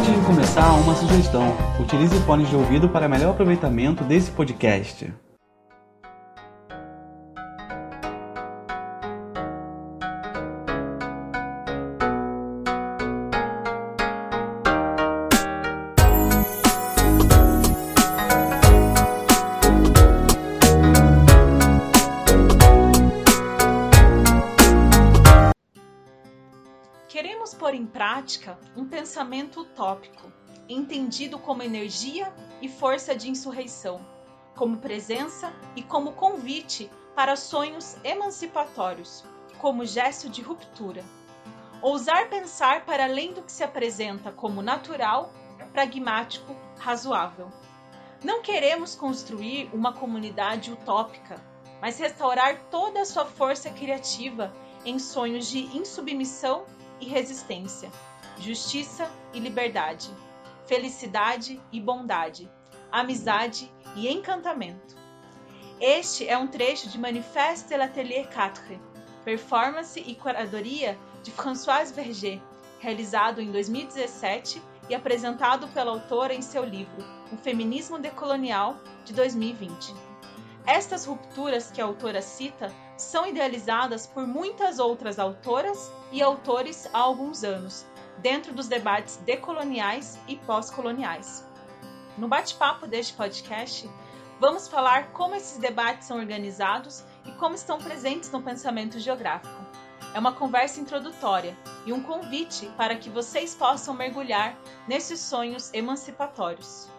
Antes de começar, uma sugestão: utilize fones de ouvido para melhor aproveitamento desse podcast. Queremos pôr em prática um pensamento utópico, entendido como energia e força de insurreição, como presença e como convite para sonhos emancipatórios, como gesto de ruptura. Ousar pensar para além do que se apresenta como natural, pragmático, razoável. Não queremos construir uma comunidade utópica, mas restaurar toda a sua força criativa em sonhos de insubmissão e resistência, justiça e liberdade, felicidade e bondade, amizade e encantamento. Este é um trecho de Manifeste de l'Atelier 4, performance e curadoria de Françoise Verger, realizado em 2017 e apresentado pela autora em seu livro O Feminismo Decolonial, de 2020. Estas rupturas que a autora cita são idealizadas por muitas outras autoras e autores há alguns anos, dentro dos debates decoloniais e pós-coloniais. No bate-papo deste podcast, vamos falar como esses debates são organizados e como estão presentes no pensamento geográfico. É uma conversa introdutória e um convite para que vocês possam mergulhar nesses sonhos emancipatórios.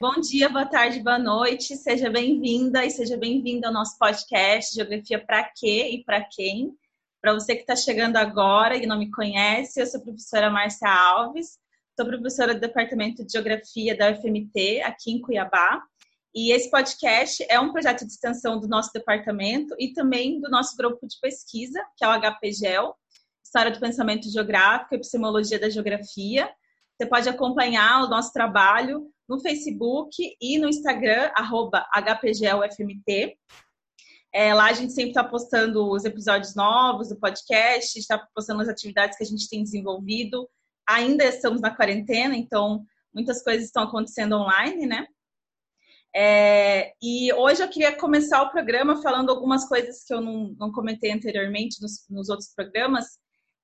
Bom dia, boa tarde, boa noite. Seja bem-vinda e seja bem-vindo ao nosso podcast Geografia para quê e para quem. Para você que está chegando agora e não me conhece, eu sou a professora Márcia Alves, sou professora do Departamento de Geografia da UFMT, aqui em Cuiabá. E esse podcast é um projeto de extensão do nosso departamento e também do nosso grupo de pesquisa, que é o HPGEL, História do Pensamento Geográfico e Epistemologia da Geografia. Você pode acompanhar o nosso trabalho no Facebook e no Instagram, arroba HPGLFMT. É, lá a gente sempre está postando os episódios novos do podcast, está postando as atividades que a gente tem desenvolvido. Ainda estamos na quarentena, então muitas coisas estão acontecendo online, né? É, e hoje eu queria começar o programa falando algumas coisas que eu não, não comentei anteriormente nos, nos outros programas.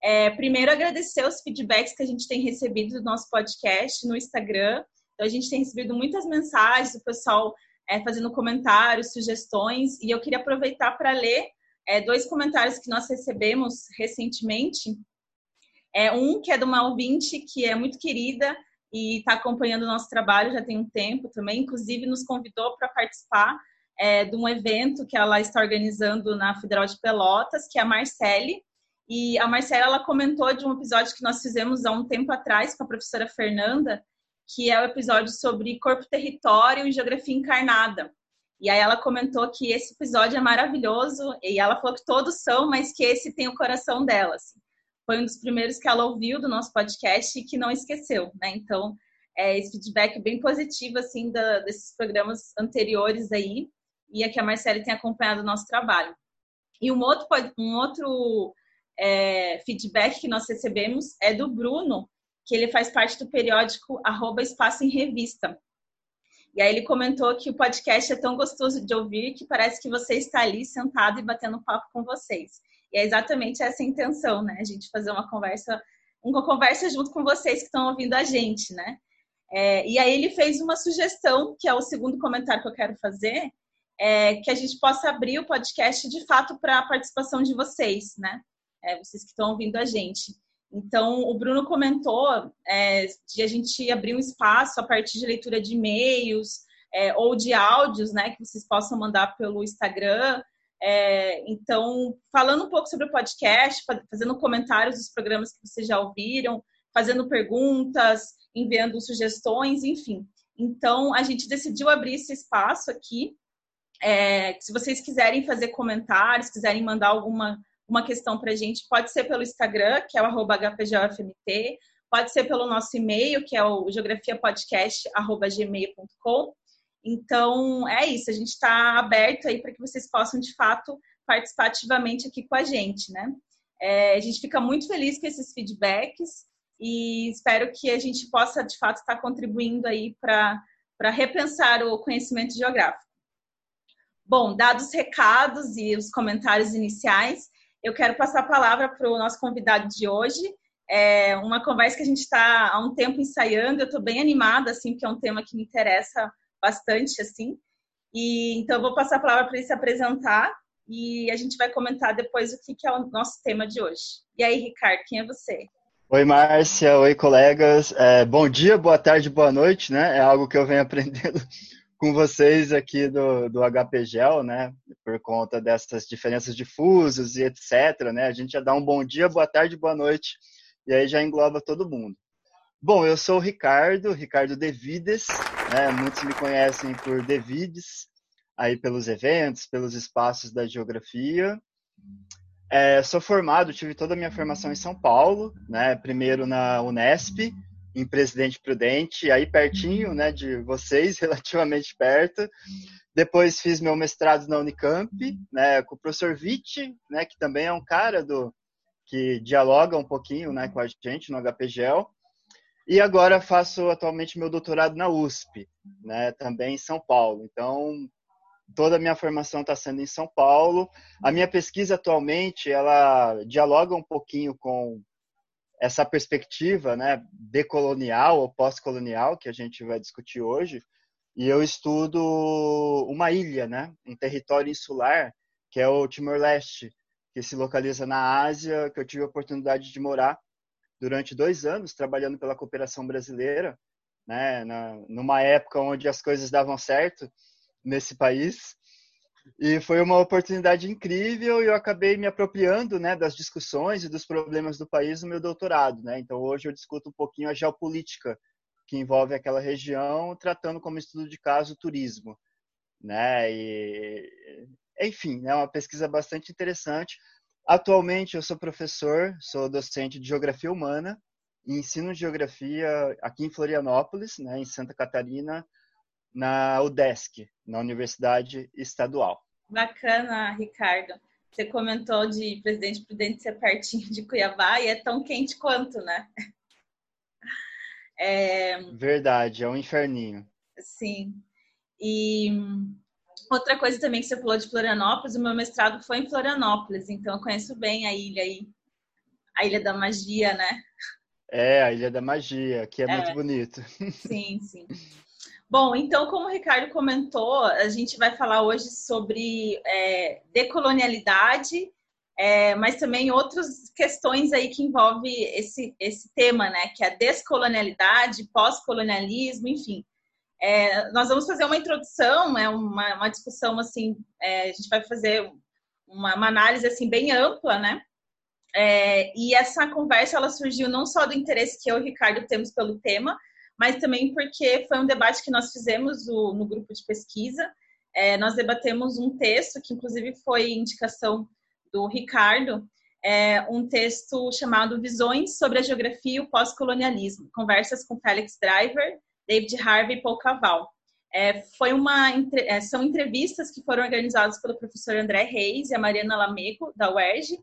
É, primeiro, agradecer os feedbacks que a gente tem recebido do nosso podcast no Instagram. Então, a gente tem recebido muitas mensagens, o pessoal é, fazendo comentários, sugestões, e eu queria aproveitar para ler é, dois comentários que nós recebemos recentemente. É, um que é de uma ouvinte que é muito querida e está acompanhando o nosso trabalho já tem um tempo também, inclusive nos convidou para participar é, de um evento que ela está organizando na Federal de Pelotas, que é a Marcele. E a Marcela ela comentou de um episódio que nós fizemos há um tempo atrás com a professora Fernanda, que é o episódio sobre corpo, território e geografia encarnada. E aí ela comentou que esse episódio é maravilhoso e ela falou que todos são, mas que esse tem o coração dela. Assim. Foi um dos primeiros que ela ouviu do nosso podcast e que não esqueceu, né? Então, é, esse feedback bem positivo assim da, desses programas anteriores aí e aqui a Marcela tem acompanhado o nosso trabalho. E um outro, um outro é, feedback que nós recebemos é do Bruno, que ele faz parte do periódico arroba Espaço em Revista. E aí ele comentou que o podcast é tão gostoso de ouvir que parece que você está ali sentado e batendo papo com vocês. E é exatamente essa a intenção, né? A gente fazer uma conversa, uma conversa junto com vocês que estão ouvindo a gente, né? É, e aí ele fez uma sugestão, que é o segundo comentário que eu quero fazer, é, que a gente possa abrir o podcast de fato para a participação de vocês, né? É, vocês que estão ouvindo a gente. Então, o Bruno comentou é, de a gente abrir um espaço a partir de leitura de e-mails é, ou de áudios, né, que vocês possam mandar pelo Instagram. É, então, falando um pouco sobre o podcast, fazendo comentários dos programas que vocês já ouviram, fazendo perguntas, enviando sugestões, enfim. Então, a gente decidiu abrir esse espaço aqui. É, se vocês quiserem fazer comentários, quiserem mandar alguma uma questão para a gente, pode ser pelo Instagram, que é o HPGOFMT, pode ser pelo nosso e-mail, que é o geografiapodcast.gmail.com. Então, é isso, a gente está aberto aí para que vocês possam, de fato, participar ativamente aqui com a gente, né? É, a gente fica muito feliz com esses feedbacks e espero que a gente possa, de fato, estar contribuindo aí para repensar o conhecimento geográfico. Bom, dados os recados e os comentários iniciais, eu quero passar a palavra para o nosso convidado de hoje. É uma conversa que a gente está há um tempo ensaiando. Eu estou bem animada, assim, porque é um tema que me interessa bastante, assim. E então eu vou passar a palavra para ele se apresentar e a gente vai comentar depois o que, que é o nosso tema de hoje. E aí, Ricardo, quem é você? Oi, Márcia. Oi, colegas. É, bom dia, boa tarde, boa noite, né? É algo que eu venho aprendendo com vocês aqui do, do HPGEL, né? Por conta dessas diferenças de fusos e etc, né? A gente já dá um bom dia, boa tarde, boa noite e aí já engloba todo mundo. Bom, eu sou o Ricardo, Ricardo Devides, né? Muitos me conhecem por Devides, aí pelos eventos, pelos espaços da geografia. É, sou formado, tive toda a minha formação em São Paulo, né? Primeiro na Unesp, em Presidente Prudente, aí pertinho, né, de vocês, relativamente perto. Depois fiz meu mestrado na Unicamp, né, com o professor Vitti, né, que também é um cara do que dialoga um pouquinho, né, com a gente no HPGEL. E agora faço atualmente meu doutorado na USP, né, também em São Paulo. Então, toda a minha formação está sendo em São Paulo. A minha pesquisa atualmente, ela dialoga um pouquinho com essa perspectiva, né, decolonial ou pós-colonial que a gente vai discutir hoje. E eu estudo uma ilha, né, um território insular, que é o Timor-Leste, que se localiza na Ásia, que eu tive a oportunidade de morar durante dois anos trabalhando pela cooperação brasileira, né, na, numa época onde as coisas davam certo nesse país. E foi uma oportunidade incrível e eu acabei me apropriando né, das discussões e dos problemas do país no meu doutorado. Né? Então, hoje eu discuto um pouquinho a geopolítica que envolve aquela região, tratando como estudo de caso o turismo. Né? E, enfim, é uma pesquisa bastante interessante. Atualmente eu sou professor, sou docente de Geografia Humana e ensino Geografia aqui em Florianópolis, né, em Santa Catarina, na UDESC, na Universidade Estadual. Bacana, Ricardo. Você comentou de Presidente Prudente ser pertinho de Cuiabá e é tão quente quanto, né? É... Verdade, é um inferninho. Sim. E outra coisa também que você falou de Florianópolis, o meu mestrado foi em Florianópolis, então eu conheço bem a ilha aí, a Ilha da Magia, né? É, a Ilha da Magia, que é, é. muito bonito. Sim, sim. Bom, então, como o Ricardo comentou, a gente vai falar hoje sobre é, decolonialidade, é, mas também outras questões aí que envolvem esse, esse tema, né? Que é a descolonialidade, pós-colonialismo, enfim. É, nós vamos fazer uma introdução, é uma, uma discussão assim, é, a gente vai fazer uma, uma, análise assim bem ampla, né? É, e essa conversa ela surgiu não só do interesse que eu e o Ricardo temos pelo tema, mas também porque foi um debate que nós fizemos no, no grupo de pesquisa. É, nós debatemos um texto que, inclusive, foi indicação do Ricardo, é, um texto chamado Visões sobre a Geografia e o Pós-Colonialismo, conversas com Felix Driver, David Harvey e Paul Caval. É, foi uma, é, são entrevistas que foram organizadas pelo professor André Reis e a Mariana Lamego, da UERJ,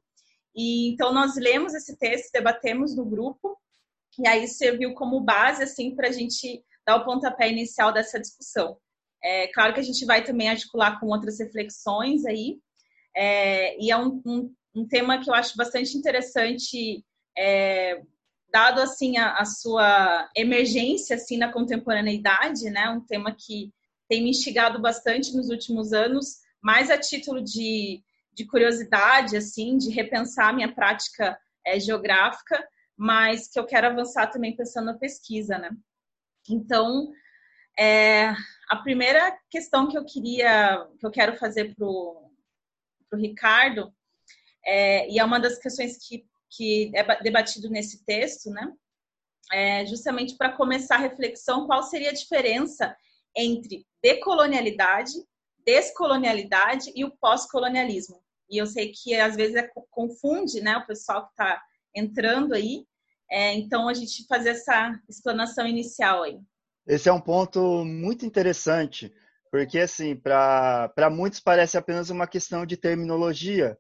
e então nós lemos esse texto, debatemos no grupo, e aí serviu como base assim para a gente dar o pontapé inicial dessa discussão. É claro que a gente vai também articular com outras reflexões aí, é, e é um, um, um, tema que eu acho bastante interessante, é, dado assim a, a, sua emergência assim na contemporaneidade, né? Um tema que tem me instigado bastante nos últimos anos, mais a título de, de curiosidade, assim, de repensar a minha prática é, geográfica, mas que eu quero avançar também pensando na pesquisa, né? Então, é, a primeira questão que eu queria, que eu quero fazer para o Ricardo, é, e é uma das questões que, que é debatido nesse texto, né? É justamente para começar a reflexão, qual seria a diferença entre decolonialidade, descolonialidade e o pós-colonialismo. E eu sei que às vezes é, confunde, né, o pessoal que está entrando aí. É, então, a gente fazer essa explanação inicial aí. Esse é um ponto muito interessante. Porque, assim, para muitos parece apenas uma questão de terminologia,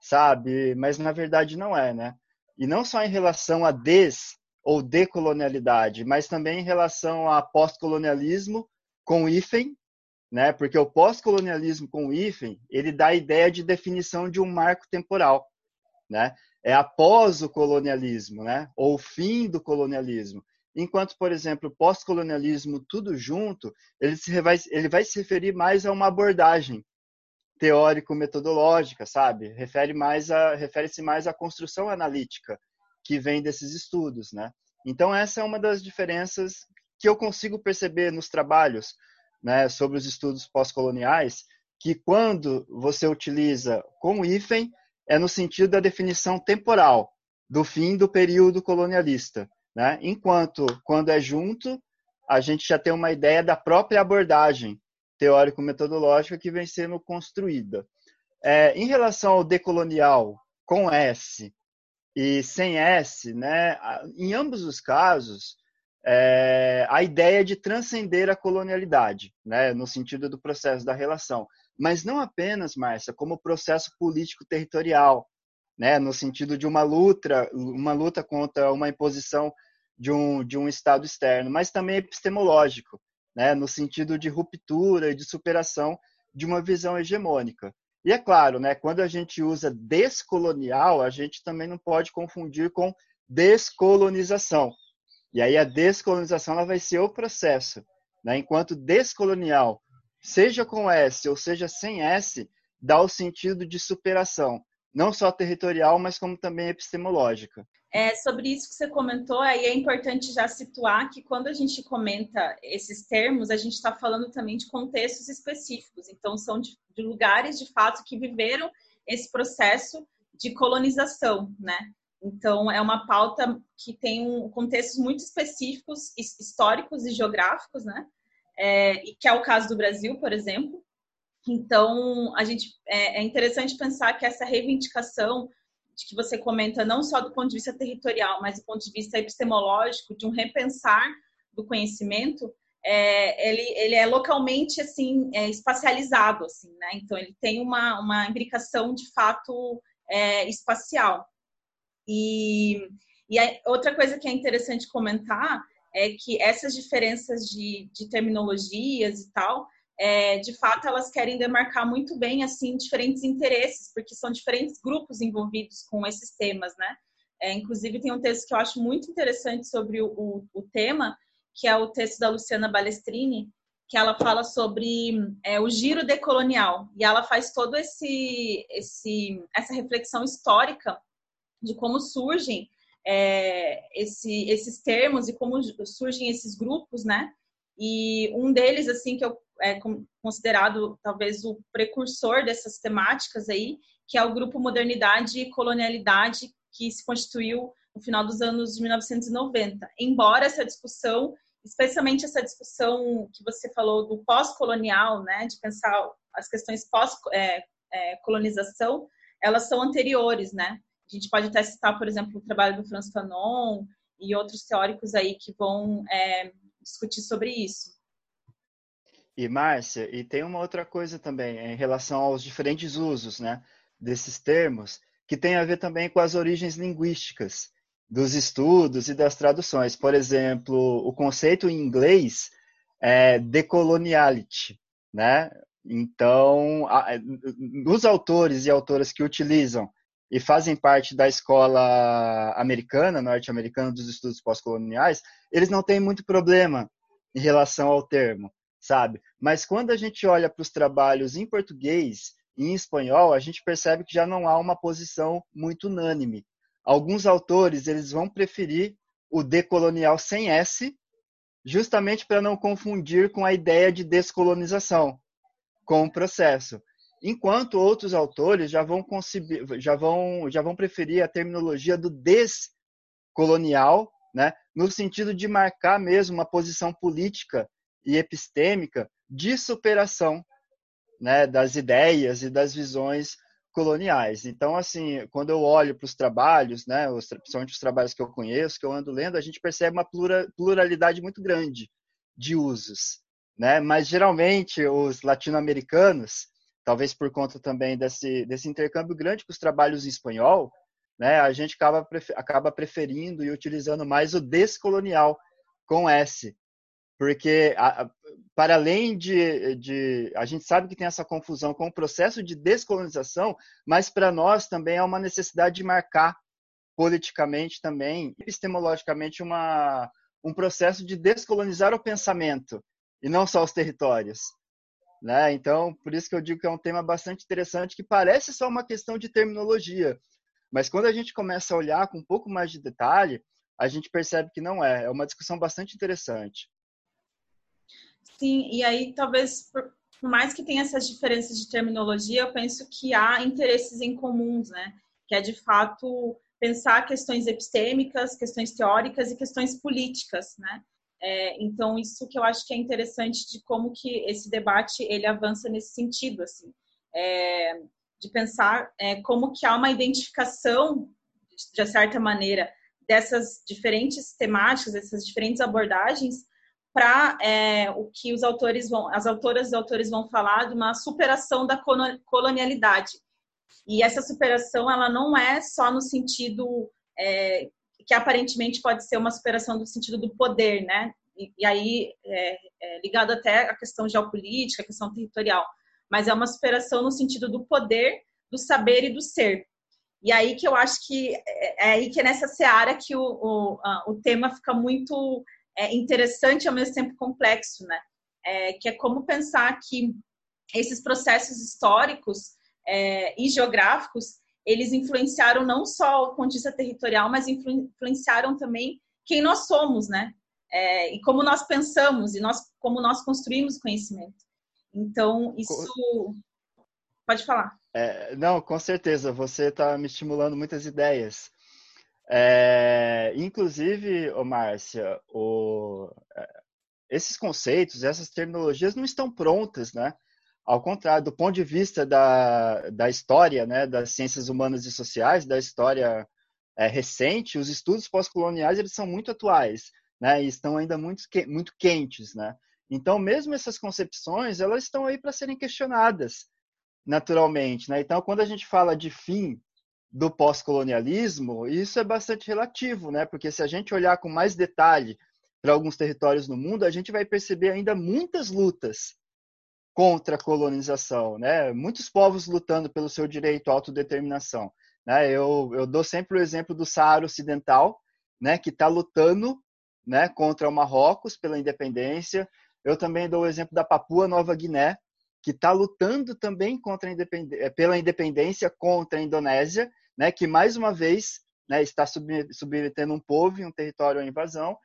sabe? Mas na verdade não é, né? E não só em relação a des ou decolonialidade, mas também em relação a pós-colonialismo com hífen, né? Porque o pós-colonialismo com hífen, ele dá a ideia de definição de um marco temporal, né? É após o colonialismo, né? Ou o fim do colonialismo. Enquanto, por exemplo, o pós-colonialismo tudo junto, ele, se vai, ele vai se referir mais a uma abordagem teórico-metodológica, sabe? Refere mais a refere-se mais à construção analítica que vem desses estudos, né? Então essa é uma das diferenças que eu consigo perceber nos trabalhos, né, sobre os estudos pós-coloniais, que quando você utiliza com hífen é no sentido da definição temporal do fim do período colonialista, né? Enquanto quando é junto, a gente já tem uma ideia da própria abordagem teórico-metodológica que vem sendo construída. É, em relação ao decolonial com S e sem S, né, em ambos os casos, é, a ideia de transcender a colonialidade, né, no sentido do processo da relação. Mas não apenas, Márcia, como processo político territorial, né, no sentido de uma luta, uma luta contra uma imposição de um, de um Estado externo, mas também epistemológico, né, no sentido de ruptura e de superação de uma visão hegemônica. E é claro, né, quando a gente usa descolonial, a gente também não pode confundir com descolonização. E aí a descolonização ela vai ser o processo. Né? Enquanto descolonial, seja com S ou seja sem S, dá o sentido de superação, não só territorial, mas como também epistemológica. É, sobre isso que você comentou, aí é importante já situar que quando a gente comenta esses termos, a gente está falando também de contextos específicos. Então, são de, de, lugares, de fato, que viveram esse processo de colonização, né? Então, é uma pauta que tem um, contextos muito específicos, históricos e geográficos, né? É, que é o caso do Brasil, por exemplo. Então, a gente é, é interessante pensar que essa reivindicação de que você comenta não só do ponto de vista territorial, mas do ponto de vista epistemológico, de um repensar do conhecimento, é, ele, ele é localmente assim é, espacializado, assim, né? Então ele tem uma, uma imbricação de fato é, espacial. E, e outra coisa que é interessante comentar é que essas diferenças de, de terminologias e tal é, de fato elas querem demarcar muito bem assim diferentes interesses, porque são diferentes grupos envolvidos com esses temas, né? É, inclusive tem um texto que eu acho muito interessante sobre o, o, o, tema, que é o texto da Luciana Balestrini, que ela fala sobre é, o giro decolonial e ela faz todo esse, esse essa reflexão histórica de como surgem é, esse, esses termos e como surgem esses grupos, né? E um deles, assim, que eu é considerado talvez o precursor dessas temáticas aí, que é o grupo Modernidade e Colonialidade, que se constituiu no final dos anos de 1990. Embora essa discussão, especialmente essa discussão que você falou do pós-colonial, né, de pensar as questões pós-colonização, é, elas são anteriores, né? A gente pode até citar, por exemplo, o trabalho do Franz Fanon e outros teóricos aí que vão é, discutir sobre isso. E Márcia, e tem uma outra coisa também em relação aos diferentes usos, né, desses termos, que tem a ver também com as origens linguísticas dos estudos e das traduções. Por exemplo, o conceito em inglês é decoloniality, né? Então, os autores e autoras que utilizam e fazem parte da escola americana, norte-americana dos estudos pós-coloniais, eles não têm muito problema em relação ao termo sabe? Mas quando a gente olha para os trabalhos em português e em espanhol, a gente percebe que já não há uma posição muito unânime. Alguns autores eles vão preferir o decolonial sem S, justamente para não confundir com a ideia de descolonização com o processo. Enquanto outros autores já vão, concebir, já vão, já vão preferir a terminologia do descolonial, né, no sentido de marcar mesmo uma posição política e epistêmica de superação né, das ideias e das visões coloniais. Então, assim, quando eu olho para os trabalhos, né, os, principalmente os trabalhos que eu conheço, que eu ando lendo, a gente percebe uma pluralidade muito grande de usos. né? Mas geralmente os latino-americanos, talvez por conta também desse, desse intercâmbio grande com os trabalhos em espanhol, né? A gente acaba, acaba preferindo e utilizando mais o descolonial com S, porque a, para além de, de, a gente sabe que tem essa confusão com o processo de descolonização, mas para nós também é uma necessidade de marcar politicamente também, epistemologicamente, uma, um processo de descolonizar o pensamento e não só os territórios. Né? Então, por isso que eu digo que é um tema bastante interessante, que parece só uma questão de terminologia, mas quando a gente começa a olhar com um pouco mais de detalhe, a gente percebe que não é. É uma discussão bastante interessante. Sim, e aí talvez, por, mais que tenha essas diferenças de terminologia, eu penso que há interesses em comuns, né? Que é de fato pensar questões epistêmicas, questões teóricas e questões políticas, né? É, então isso que eu acho que é interessante de como que esse debate ele avança nesse sentido, assim, é, de pensar é, como que há uma identificação de certa maneira dessas diferentes temáticas, dessas diferentes abordagens para é, o que os autores vão, as autoras e autores vão falar de uma superação da colonialidade. E essa superação, ela não é só no sentido é, que aparentemente pode ser uma superação do sentido do poder, né? E, e aí, é, é, ligado até à questão geopolítica, à questão territorial, mas é uma superação no sentido do poder, do saber e do ser. E aí que eu acho que é, é aí que é nessa seara que o, o, a, o tema fica muito é, interessante e ao mesmo tempo complexo, né? É, que é como pensar que esses processos históricos é, e geográficos eles influenciaram não só o vista territorial, mas influenciaram também quem nós somos, né? É, e como nós pensamos e nós como nós construímos conhecimento. Então isso pode falar. É, não, com certeza. Você está me estimulando muitas ideias. É, inclusive, ô Márcia, o, é, esses conceitos, essas terminologias não estão prontas, né? Ao contrário, do ponto de vista da, da história, né, das ciências humanas e sociais, da história é, recente, os estudos pós-coloniais eles são muito atuais, né, e estão ainda muito, muito quentes, né. Então, mesmo essas concepções, elas estão aí para serem questionadas, naturalmente, né. Então, quando a gente fala de fim do pós-colonialismo, isso é bastante relativo, né? Porque se a gente olhar com mais detalhe para alguns territórios no mundo, a gente vai perceber ainda muitas lutas contra a colonização, né? Muitos povos lutando pelo seu direito à autodeterminação. Né? Eu, eu dou sempre o exemplo do Saara Ocidental, né? Que está lutando, né? Contra o Marrocos pela independência. Eu também dou o exemplo da Papua Nova Guiné, que está lutando também contra independ... pela independência contra a Indonésia né, que mais uma vez né, está submetendo um povo e um território à invasão.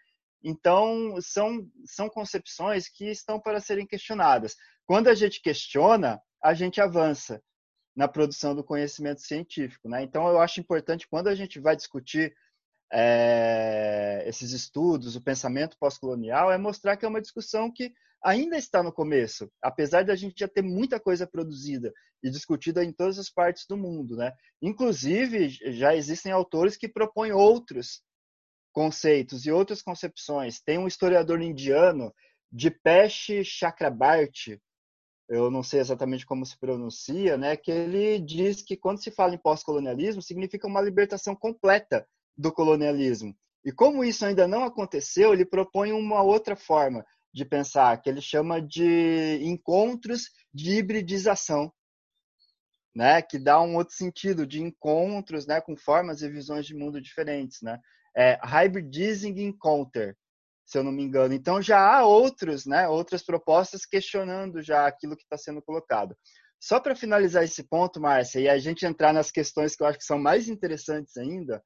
Então, são, são concepções que estão para serem questionadas. Quando a gente questiona, a gente avança na produção do conhecimento científico. Né? Então, eu acho importante, quando a gente vai discutir é, esses estudos, o pensamento pós-colonial, é mostrar que é uma discussão que ainda está no começo, apesar de a gente já ter muita coisa produzida e discutida em todas as partes do mundo, né? Inclusive, já existem autores que propõem outros conceitos e outras concepções. Tem um historiador indiano, Dipesh Chakrabarti, eu não sei exatamente como se pronuncia, né, que ele diz que quando se fala em pós-colonialismo, significa uma libertação completa do colonialismo. E como isso ainda não aconteceu, ele propõe uma outra forma, de pensar, que ele chama de encontros de hibridização, né? Que dá um outro sentido de encontros, né? Com formas e visões de mundo diferentes, né? É hybridizing encounter, se eu não me engano. Então já há outros, né? Outras propostas questionando já aquilo que está sendo colocado. Só para finalizar esse ponto, Márcia, e a gente entrar nas questões que eu acho que são mais interessantes ainda,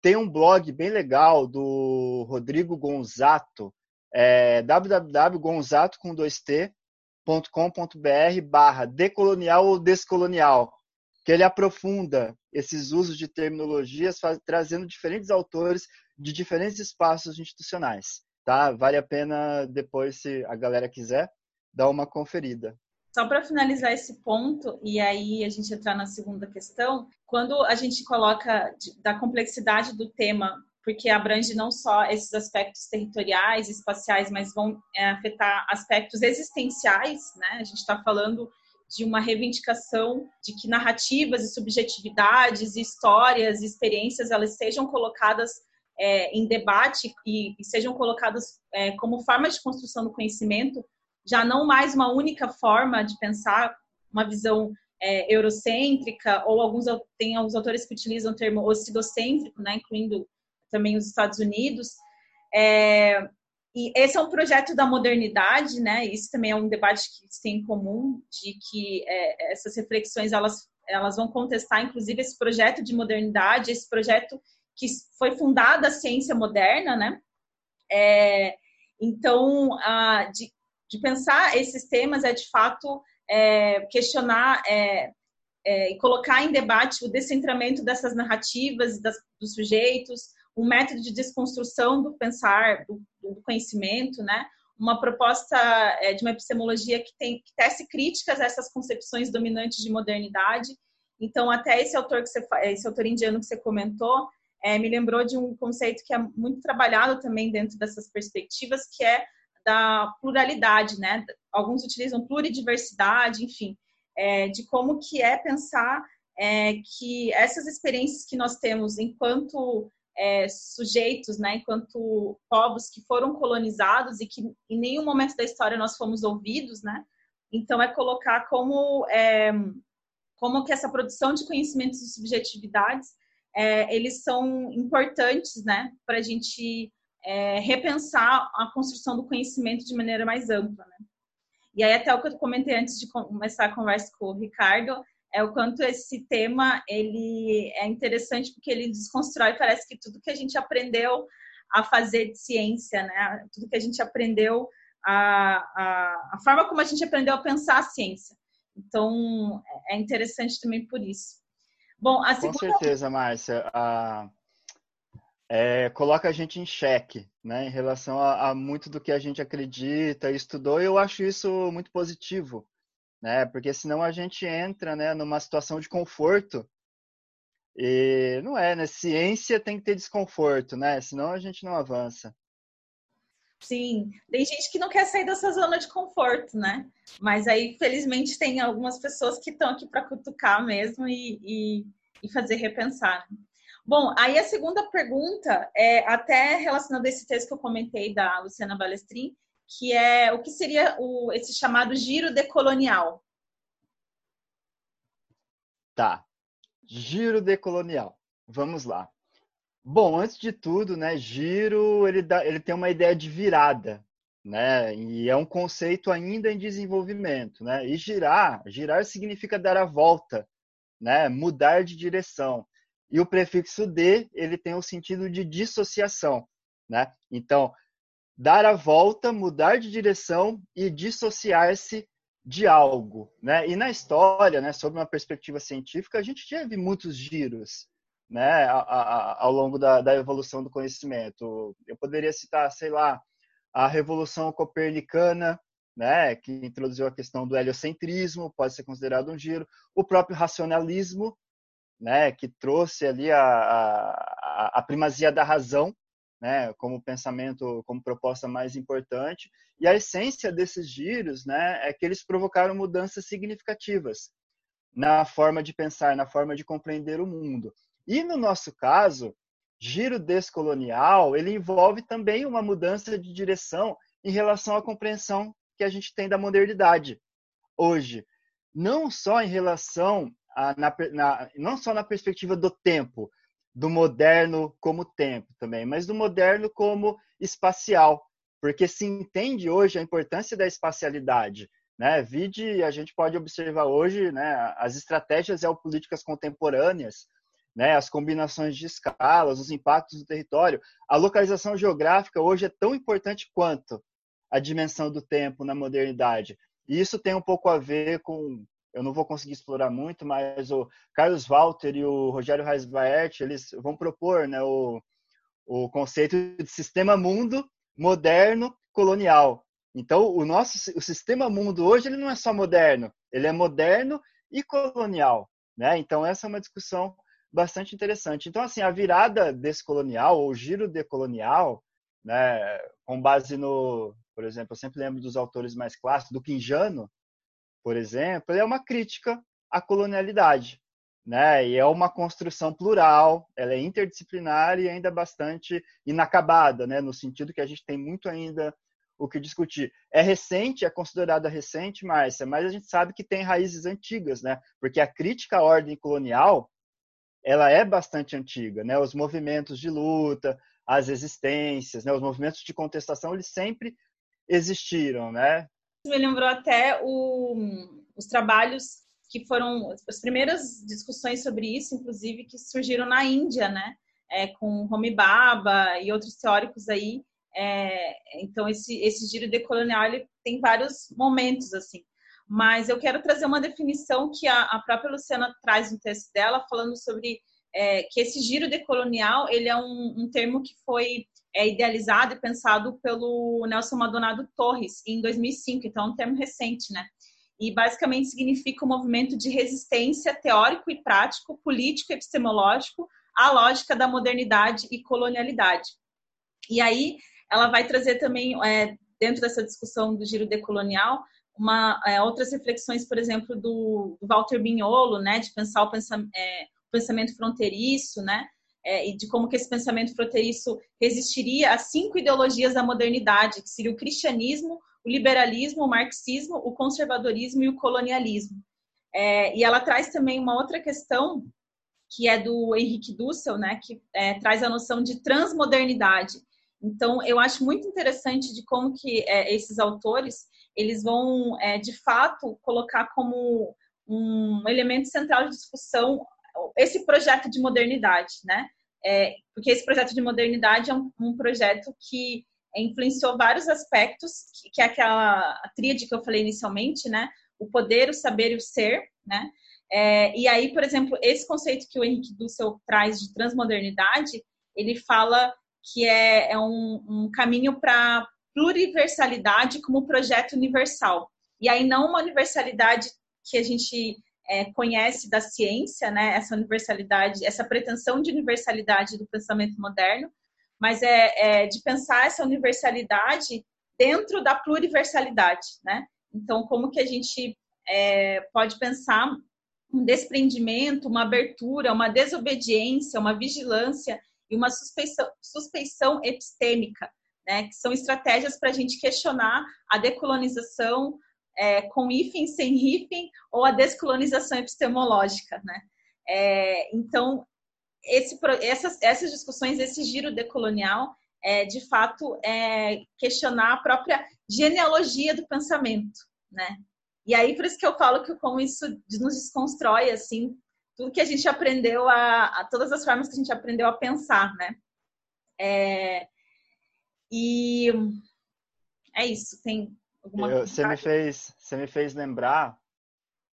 tem um blog bem legal do Rodrigo Gonzato, é www.gonzato.com.br barra decolonial ou descolonial, que ele aprofunda esses usos de terminologias, faz, trazendo diferentes autores de diferentes espaços institucionais. Tá? Vale a pena depois, se a galera quiser, dar uma conferida. Só para finalizar esse ponto, e aí a gente entrar na segunda questão, quando a gente coloca da complexidade do tema porque abrange não só esses aspectos territoriais, espaciais, mas vão é, afetar aspectos existenciais, né? A gente está falando de uma reivindicação de que narrativas e subjetividades, histórias, experiências, elas sejam colocadas é, em debate e, e sejam colocadas é, como forma de construção do conhecimento, já não mais uma única forma de pensar uma visão é, eurocêntrica, ou alguns tem alguns autores que utilizam o termo ocidocêntrico, né, incluindo também os Estados Unidos. É, e esse é um projeto da modernidade, né? Isso também é um debate que se tem em comum, de que é, essas reflexões elas, elas vão contestar, inclusive, esse projeto de modernidade, esse projeto que foi fundado a ciência moderna, né? É, então, a, de, de pensar esses temas é de fato é, questionar é, é, e colocar em debate o descentramento dessas narrativas das, dos sujeitos, um método de desconstrução do pensar, do, do conhecimento, né? Uma proposta é, de uma epistemologia que tem que tece críticas a essas concepções dominantes de modernidade. Então, até esse autor que você, esse autor indiano que você comentou, é, me lembrou de um conceito que é muito trabalhado também dentro dessas perspectivas, que é da pluralidade, né? Alguns utilizam pluridiversidade, enfim, é, de como que é pensar é, que essas experiências que nós temos enquanto é, sujeitos, né, enquanto povos que foram colonizados e que em nenhum momento da história nós fomos ouvidos, né? Então é colocar como é, como que essa produção de conhecimentos e subjetividades é, eles são importantes, né, para a gente é, repensar a construção do conhecimento de maneira mais ampla, né? E aí até o que eu comentei antes de começar a conversa com o Ricardo é o quanto esse tema ele é interessante porque ele desconstrói parece que tudo que a gente aprendeu a fazer de ciência, né? Tudo que a gente aprendeu a, a, a forma como a gente aprendeu a pensar a ciência. Então é interessante também por isso. Bom, a segunda... Com certeza, Márcia. A... É, coloca a gente em xeque, né, em relação a, a, muito do que a gente acredita e estudou. E eu acho isso muito positivo, né? Porque senão a gente entra, né, numa situação de conforto. E não é, né? Ciência tem que ter desconforto, né? Senão a gente não avança. Sim, tem gente que não quer sair dessa zona de conforto, né? Mas aí, felizmente, tem algumas pessoas que estão aqui para cutucar mesmo e, e, e, fazer repensar. Bom, aí a segunda pergunta é até relacionada a esse texto que eu comentei da Luciana Balestrin, que é o que seria o, esse chamado giro decolonial. Tá. Giro decolonial. Vamos lá. Bom, antes de tudo, né, giro ele, dá, ele tem uma ideia de virada, né? E é um conceito ainda em desenvolvimento, né? E girar, girar significa dar a volta, né? Mudar de direção. E o prefixo de, ele tem o sentido de dissociação, né? Então, dar a volta, mudar de direção e dissociar-se de algo, né? E na história, né, sob uma perspectiva científica, a gente teve muitos giros, né, a, a, ao longo da, da, evolução do conhecimento. Eu poderia citar, sei lá, a revolução copernicana, né, que introduziu a questão do heliocentrismo, pode ser considerado um giro. O próprio racionalismo, né, que trouxe ali a, a primazia da razão né, como pensamento, como proposta mais importante. E a essência desses giros, né, é que eles provocaram mudanças significativas na forma de pensar, na forma de compreender o mundo. E no nosso caso, giro descolonial, ele envolve também uma mudança de direção em relação à compreensão que a gente tem da modernidade hoje, não só em relação a, na, na, não só na perspectiva do tempo, do moderno como tempo também, mas do moderno como espacial, porque se entende hoje a importância da espacialidade. Né? Vide, a gente pode observar hoje né, as estratégias geopolíticas contemporâneas, né, as combinações de escalas, os impactos do território. A localização geográfica hoje é tão importante quanto a dimensão do tempo na modernidade. E isso tem um pouco a ver com eu não vou conseguir explorar muito, mas o Carlos Walter e o Rogério Reisbaert, eles vão propor né, o, o conceito de sistema mundo moderno colonial. Então, o nosso o sistema mundo hoje ele não é só moderno, ele é moderno e colonial. Né? Então, essa é uma discussão bastante interessante. Então, assim, a virada descolonial, ou giro decolonial, né, com base no, por exemplo, eu sempre lembro dos autores mais clássicos, do Quinjano, por exemplo, é uma crítica à colonialidade, né? E é uma construção plural, ela é interdisciplinar e ainda bastante inacabada, né? No sentido que a gente tem muito ainda o que discutir. É recente, é considerada recente, Márcia, mas a gente sabe que tem raízes antigas, né? Porque a crítica à ordem colonial, ela é bastante antiga, né? Os movimentos de luta, as existências, né? Os movimentos de contestação, eles sempre existiram, né? Me lembrou até o, os trabalhos que foram as primeiras discussões sobre isso, inclusive, que surgiram na Índia, né? É, com Homi Baba e outros teóricos aí. É, então, esse, esse giro decolonial ele tem vários momentos, assim. Mas eu quero trazer uma definição que a, a própria Luciana traz no texto dela, falando sobre é, que esse giro decolonial ele é um, um termo que foi é, idealizado e pensado pelo Nelson Madonado Torres em 2005, então é um termo recente, né? E basicamente significa um movimento de resistência teórico e prático, político e epistemológico à lógica da modernidade e colonialidade. E aí ela vai trazer também, é, dentro dessa discussão do giro decolonial, uma, é, outras reflexões, por exemplo, do, Walter Mignolo, né, de pensar o pensamento, é, pensamento fronteiriço, né, é, e de como que esse pensamento fronteiriço resistiria às cinco ideologias da modernidade, que seria o cristianismo, o liberalismo, o marxismo, o conservadorismo e o colonialismo. É, e ela traz também uma outra questão que é do Henrique Dussel, né, que é, traz a noção de transmodernidade. Então, eu acho muito interessante de como que é, esses autores eles vão, é, de fato, colocar como um elemento central de discussão esse projeto de modernidade, né? É, porque esse projeto de modernidade é um, um projeto que influenciou vários aspectos, que, que é aquela tríade que eu falei inicialmente, né? O poder, o saber e o ser, né? É, e aí, por exemplo, esse conceito que o Henrique Dussel traz de transmodernidade, ele fala que é, é um, um caminho para pluriversalidade como projeto universal. E aí não uma universalidade que a gente é, conhece da ciência, né, essa universalidade, essa pretensão de universalidade do pensamento moderno, mas é, é de pensar essa universalidade dentro da pluriversalidade, né? Então, como que a gente é, pode pensar um desprendimento, uma abertura, uma desobediência, uma vigilância e uma suspeição, suspeição epistêmica, né? Que são estratégias para a gente questionar a decolonização, é, com hífen, sem hífen, ou a descolonização epistemológica, né? É, então, esse, essas, essas discussões, esse giro decolonial, é, de fato, é questionar a própria genealogia do pensamento, né? E aí, por isso que eu falo que como isso nos desconstrói, assim, tudo que a gente aprendeu a, a todas as formas que a gente aprendeu a pensar, né? É, e é isso, tem eu, você me fez, você me fez lembrar.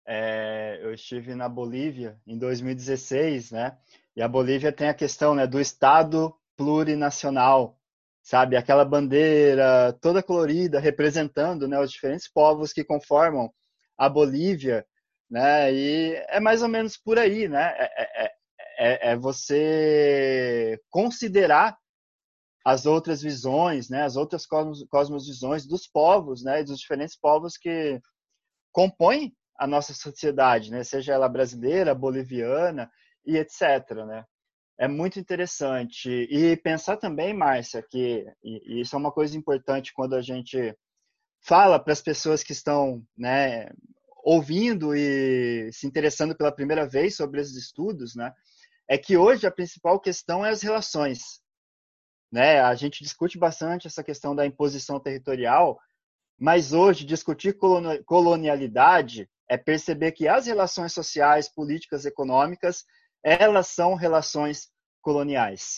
É, eu estive na Bolívia em 2016, né? E a Bolívia tem a questão, né, do Estado plurinacional, sabe? Aquela bandeira toda colorida representando, né, os diferentes povos que conformam a Bolívia, né? E é mais ou menos por aí, né? É, é, é, é você considerar as outras visões, né, as outras cosmos, cosmovisões dos povos, né, dos diferentes povos que compõem a nossa sociedade, né, seja ela brasileira, boliviana e etc. Né. É muito interessante. E pensar também, Márcia, que e isso é uma coisa importante quando a gente fala para as pessoas que estão né, ouvindo e se interessando pela primeira vez sobre esses estudos, né, é que hoje a principal questão é as relações né? A gente discute bastante essa questão da imposição territorial, mas hoje discutir colonialidade é perceber que as relações sociais, políticas, econômicas, elas são relações coloniais.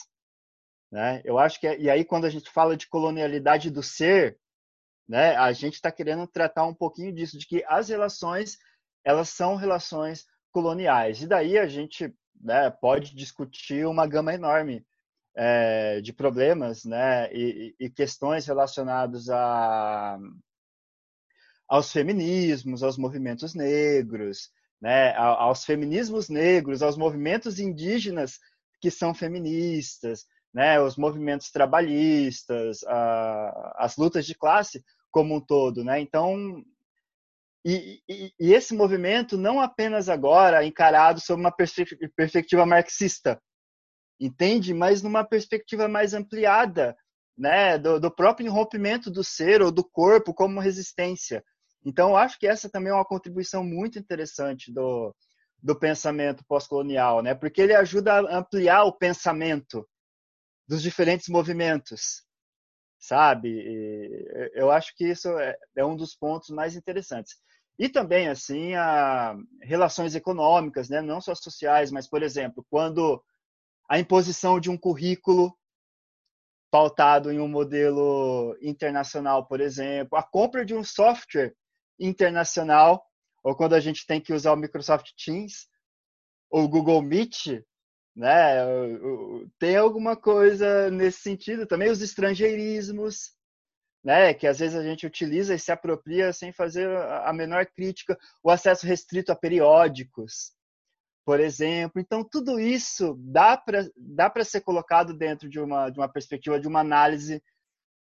Né? Eu acho que, é, e aí quando a gente fala de colonialidade do ser, né, a gente está querendo tratar um pouquinho disso, de que as relações, elas são relações coloniais. E daí a gente né, pode discutir uma gama enorme é, de problemas né, e, e questões relacionadas a, aos feminismos, aos movimentos negros, né, aos feminismos negros, aos movimentos indígenas que são feministas, né, os movimentos trabalhistas, a, as lutas de classe como um todo, né? Então, e, e, e, esse movimento não apenas agora encarado sob uma perspectiva marxista, entende? Mas numa perspectiva mais ampliada, né? Do, do próprio rompimento do ser ou do corpo como resistência. Então, acho que essa também é uma contribuição muito interessante do, do pensamento pós-colonial, né? Porque ele ajuda a ampliar o pensamento dos diferentes movimentos, sabe? E eu acho que isso é, é um dos pontos mais interessantes. E também, assim, a relações econômicas, né? não só sociais, mas, por exemplo, quando a imposição de um currículo pautado em um modelo internacional, por exemplo, a compra de um software internacional, ou quando a gente tem que usar o Microsoft Teams ou o Google Meet, né? Tem alguma coisa nesse sentido. Também os estrangeirismos, né? Que às vezes a gente utiliza e se apropria sem fazer a menor crítica. O acesso restrito a periódicos, por exemplo. Então, tudo isso dá para dá ser colocado dentro de uma, de uma perspectiva, de uma análise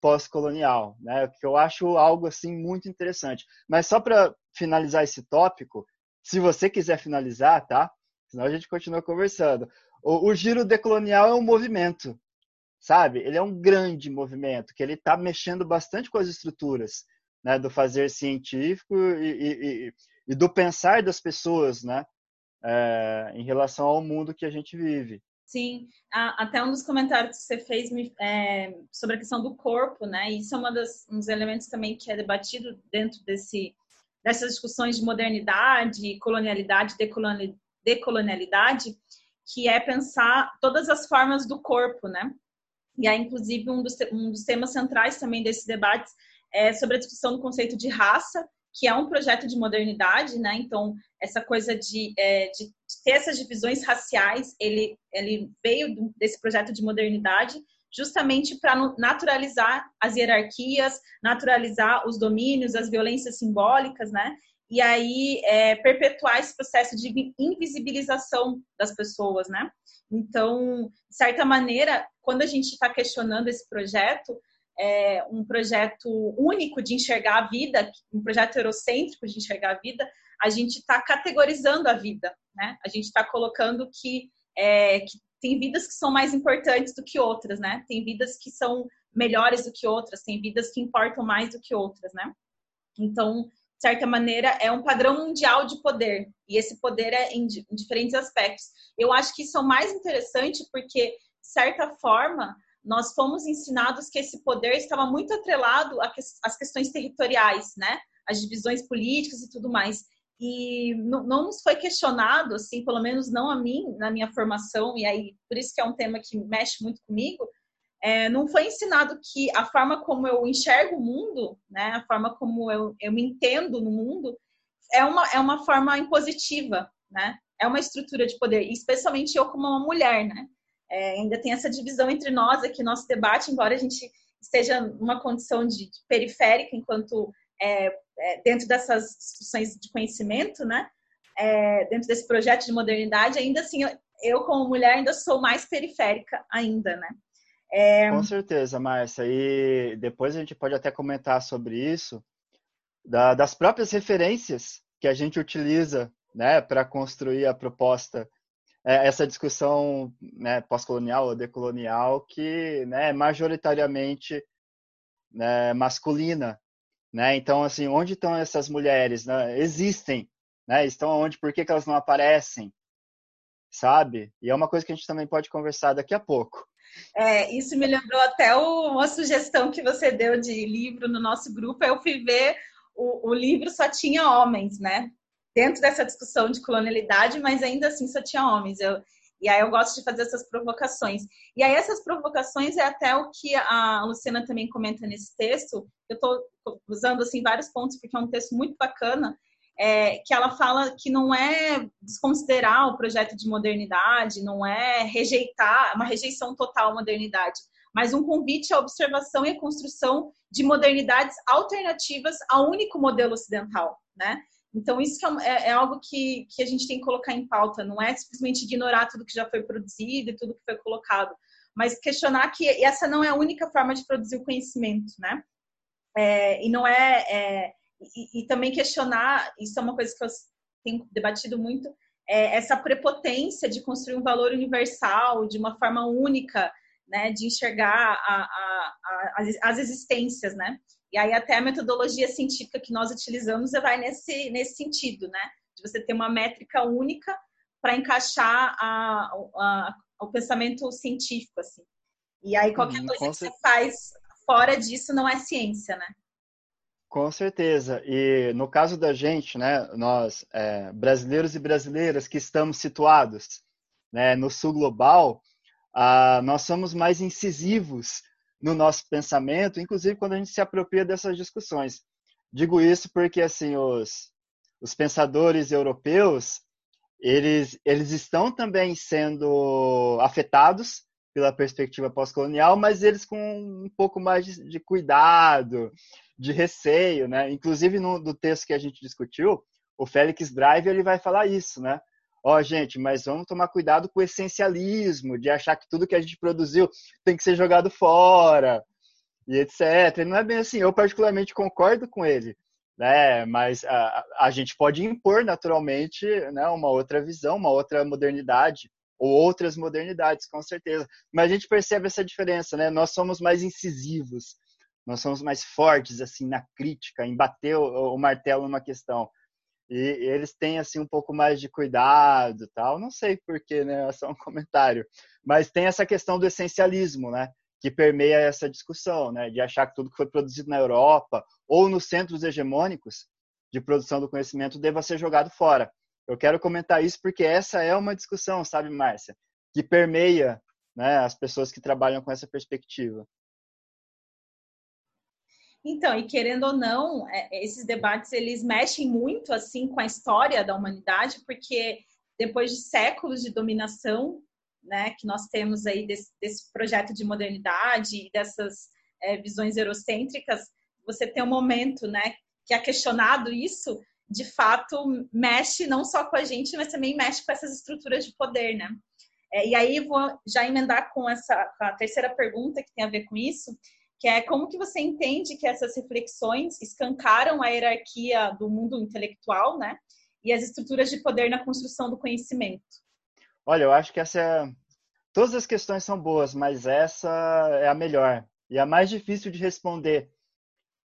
pós-colonial, né? Que eu acho algo assim muito interessante. Mas só para finalizar esse tópico, se você quiser finalizar, tá? Senão a gente continua conversando. O, o giro decolonial é um movimento, sabe? Ele é um grande movimento, que ele está mexendo bastante com as estruturas né, do fazer científico e, e, e do pensar das pessoas, né? É, em relação ao mundo que a gente vive. Sim, até um dos comentários que você fez é, sobre a questão do corpo, né? Isso é uma das, um dos elementos também que é debatido dentro desse, dessas discussões de modernidade, colonialidade, decolonialidade, que é pensar todas as formas do corpo, né? E aí, inclusive, um dos, um dos temas centrais também desses debates é sobre a discussão do conceito de raça, que é um projeto de modernidade, né? Então, essa coisa de, é, de ter essas divisões raciais, ele, ele veio desse projeto de modernidade justamente para naturalizar as hierarquias, naturalizar os domínios, as violências simbólicas, né? e aí é, perpetuar esse processo de invisibilização das pessoas, né? Então, de certa maneira, quando a gente está questionando esse projeto, é um projeto único de enxergar a vida, um projeto eurocêntrico de enxergar a vida, a gente está categorizando a vida, né? A gente está colocando que, é, que tem vidas que são mais importantes do que outras, né? Tem vidas que são melhores do que outras, tem vidas que importam mais do que outras, né? Então, de certa maneira, é um padrão mundial de poder. E esse poder é em, diferentes aspectos. Eu acho que isso é o mais interessante porque, de certa forma, nós fomos ensinados que esse poder estava muito atrelado às questões territoriais, né? As divisões políticas e tudo mais. E não, nos foi questionado, assim, pelo menos não a mim, na minha formação, e aí por isso que é um tema que mexe muito comigo, é, não foi ensinado que a forma como eu enxergo o mundo, né, a forma como eu, eu me entendo no mundo, é uma, é uma forma impositiva, né? É uma estrutura de poder, especialmente eu como uma mulher, né? É, ainda tem essa divisão entre nós aqui, nosso debate, embora a gente esteja numa condição de, de periférica, enquanto é, é, dentro dessas discussões de conhecimento, né? É, dentro desse projeto de modernidade, ainda assim, eu, eu como mulher ainda sou mais periférica ainda, né? É... Com certeza, Márcia. E depois a gente pode até comentar sobre isso, da, das próprias referências que a gente utiliza né, para construir a proposta, é, essa discussão né, pós-colonial ou decolonial, que né, é majoritariamente né, masculina. Né? Então, assim, onde estão essas mulheres? Né? Existem, né? estão onde? Por que, que elas não aparecem? Sabe? E é uma coisa que a gente também pode conversar daqui a pouco. É, isso me lembrou até o, uma sugestão que você deu de livro no nosso grupo. Eu fui ver o, o livro só tinha homens, né? Dentro dessa discussão de colonialidade, mas ainda assim só tinha homens. Eu, e aí eu gosto de fazer essas provocações. E aí essas provocações é até o que a Luciana também comenta nesse texto. Eu estou usando assim vários pontos porque é um texto muito bacana é, que ela fala que não é desconsiderar o projeto de modernidade, não é rejeitar, uma rejeição total à modernidade, mas um convite à observação e à construção de modernidades alternativas ao único modelo ocidental, né? Então, isso é, é, é, algo que, que a gente tem que colocar em pauta, não é simplesmente ignorar tudo que já foi produzido e tudo que foi colocado, mas questionar que essa não é a única forma de produzir o conhecimento, né? É, e não é, é e, e, também questionar, isso é uma coisa que eu tenho debatido muito, é essa prepotência de construir um valor universal, de uma forma única, né, de enxergar a, a, a, as existências, né? E aí até a metodologia científica que nós utilizamos vai nesse, nesse sentido, né? De você ter uma métrica única para encaixar a, a, o pensamento científico, assim. E aí qualquer hum, coisa que você faz fora disso não é ciência, né? Com certeza. E no caso da gente, né, nós é, brasileiros e brasileiras que estamos situados né, no sul global, ah, nós somos mais incisivos no nosso pensamento, inclusive quando a gente se apropria dessas discussões. Digo isso porque assim os, os pensadores europeus eles, eles estão também sendo afetados pela perspectiva pós-colonial, mas eles com um pouco mais de, de cuidado, de receio, né? Inclusive no do texto que a gente discutiu, o Félix Drive ele vai falar isso, né? Ó, oh, gente, mas vamos tomar cuidado com o essencialismo, de achar que tudo que a gente produziu tem que ser jogado fora, e etc. E não é bem assim. Eu particularmente concordo com ele, né? Mas a, a gente pode impor naturalmente, né, uma outra visão, uma outra modernidade ou outras modernidades, com certeza. Mas a gente percebe essa diferença, né? Nós somos mais incisivos, nós somos mais fortes assim na crítica, em bater o, o martelo numa questão. E eles têm assim um pouco mais de cuidado, tal. Não sei porquê, né? É só um comentário. Mas tem essa questão do essencialismo, né? Que permeia essa discussão, né? De achar que tudo que foi produzido na Europa ou nos centros hegemônicos de produção do conhecimento deva ser jogado fora. Eu quero comentar isso porque essa é uma discussão, sabe, Márcia, que permeia né, as pessoas que trabalham com essa perspectiva. Então, e querendo ou não, é, esses debates eles mexem muito assim com a história da humanidade, porque depois de séculos de dominação, né, que nós temos aí desse, desse projeto de modernidade, dessas é, visões eurocêntricas, você tem um momento, né, que é questionado isso, de fato mexe não só com a gente, mas também mexe com essas estruturas de poder, né? É, e aí vou já emendar com essa com a terceira pergunta que tem a ver com isso, que é como que você entende que essas reflexões escancaram a hierarquia do mundo intelectual, né? E as estruturas de poder na construção do conhecimento. Olha, eu acho que essa é... todas as questões são boas, mas essa é a melhor e a mais difícil de responder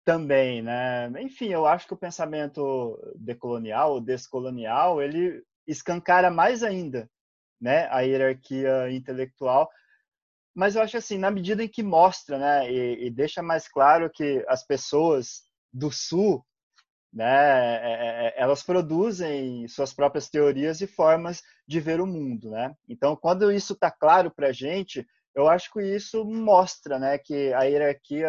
também, né? Enfim, eu acho que o pensamento decolonial ou descolonial, ele escancara mais ainda, né, a hierarquia intelectual. Mas eu acho assim, na medida em que mostra, né, e, e deixa mais claro que as pessoas do Sul, né, é, é, é, elas produzem suas próprias teorias e formas de ver o mundo, né? Então, quando isso está claro para a gente, eu acho que isso mostra, né, que a hierarquia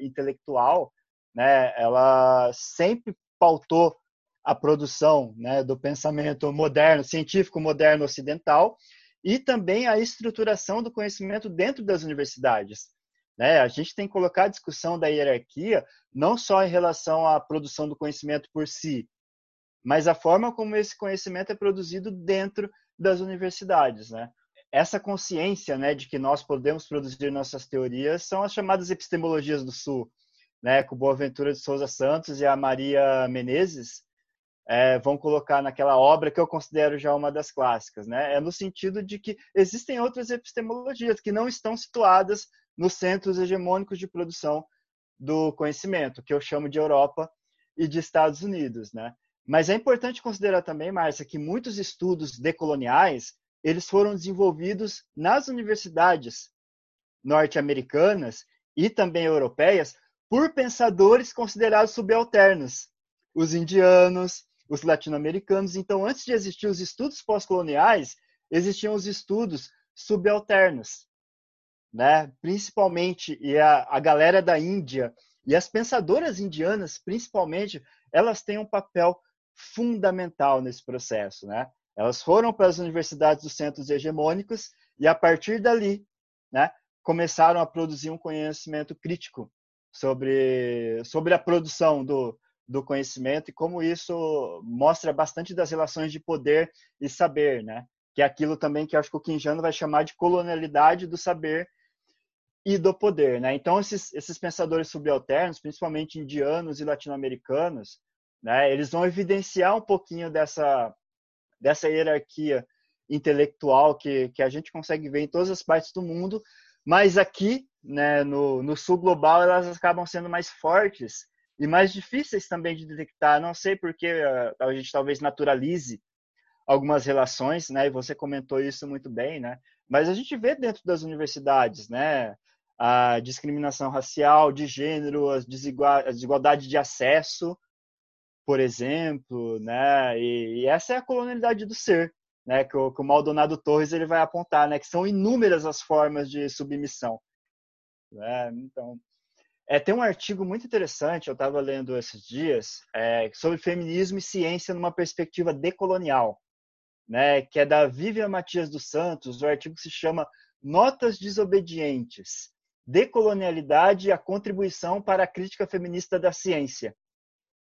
intelectual né, ela sempre pautou a produção né, do pensamento moderno, científico moderno ocidental, e também a estruturação do conhecimento dentro das universidades. Né? A gente tem que colocar a discussão da hierarquia não só em relação à produção do conhecimento por si, mas a forma como esse conhecimento é produzido dentro das universidades. Né? Essa consciência né, de que nós podemos produzir nossas teorias são as chamadas epistemologias do Sul, né, com Boaventura de Souza Santos e a Maria Menezes, é, vão colocar naquela obra que eu considero já uma das clássicas, né? É no sentido de que existem outras epistemologias que não estão situadas nos centros hegemônicos de produção do conhecimento, que eu chamo de Europa e de Estados Unidos, né? Mas é importante considerar também, Márcia, que muitos estudos decoloniais eles foram desenvolvidos nas universidades norte-americanas e também europeias por pensadores considerados subalternos, os indianos, os latino-americanos. Então, antes de existir os estudos pós-coloniais, existiam os estudos subalternos, né? Principalmente e a, a galera da Índia e as pensadoras indianas, principalmente, elas têm um papel fundamental nesse processo, né? Elas foram para as universidades dos centros hegemônicos e a partir dali, né, começaram a produzir um conhecimento crítico sobre, sobre a produção do, do conhecimento e como isso mostra bastante das relações de poder e saber, né? Que é aquilo também que acho que o Quinjano vai chamar de colonialidade do saber e do poder, né? Então esses, esses pensadores subalternos, principalmente indianos e latino-americanos, né? Eles vão evidenciar um pouquinho dessa dessa hierarquia intelectual que, que a gente consegue ver em todas as partes do mundo, mas aqui, né, no, no sul global, elas acabam sendo mais fortes e mais difíceis também de detectar. Não sei porque uh, a gente talvez naturalize algumas relações, né? E você comentou isso muito bem, né? Mas a gente vê dentro das universidades, né? A discriminação racial, de gênero, a, desigual, a desigualdade de acesso, por exemplo, né? E, e, essa é a colonialidade do ser, né? Que o, que o Maldonado Torres ele vai apontar, né? Que são inúmeras as formas de submissão. Né? Então, é, tem um artigo muito interessante, eu estava lendo esses dias, é, sobre feminismo e ciência numa perspectiva decolonial, né, que é da Vivian Matias dos Santos. O artigo se chama Notas Desobedientes: Decolonialidade e a Contribuição para a Crítica Feminista da Ciência,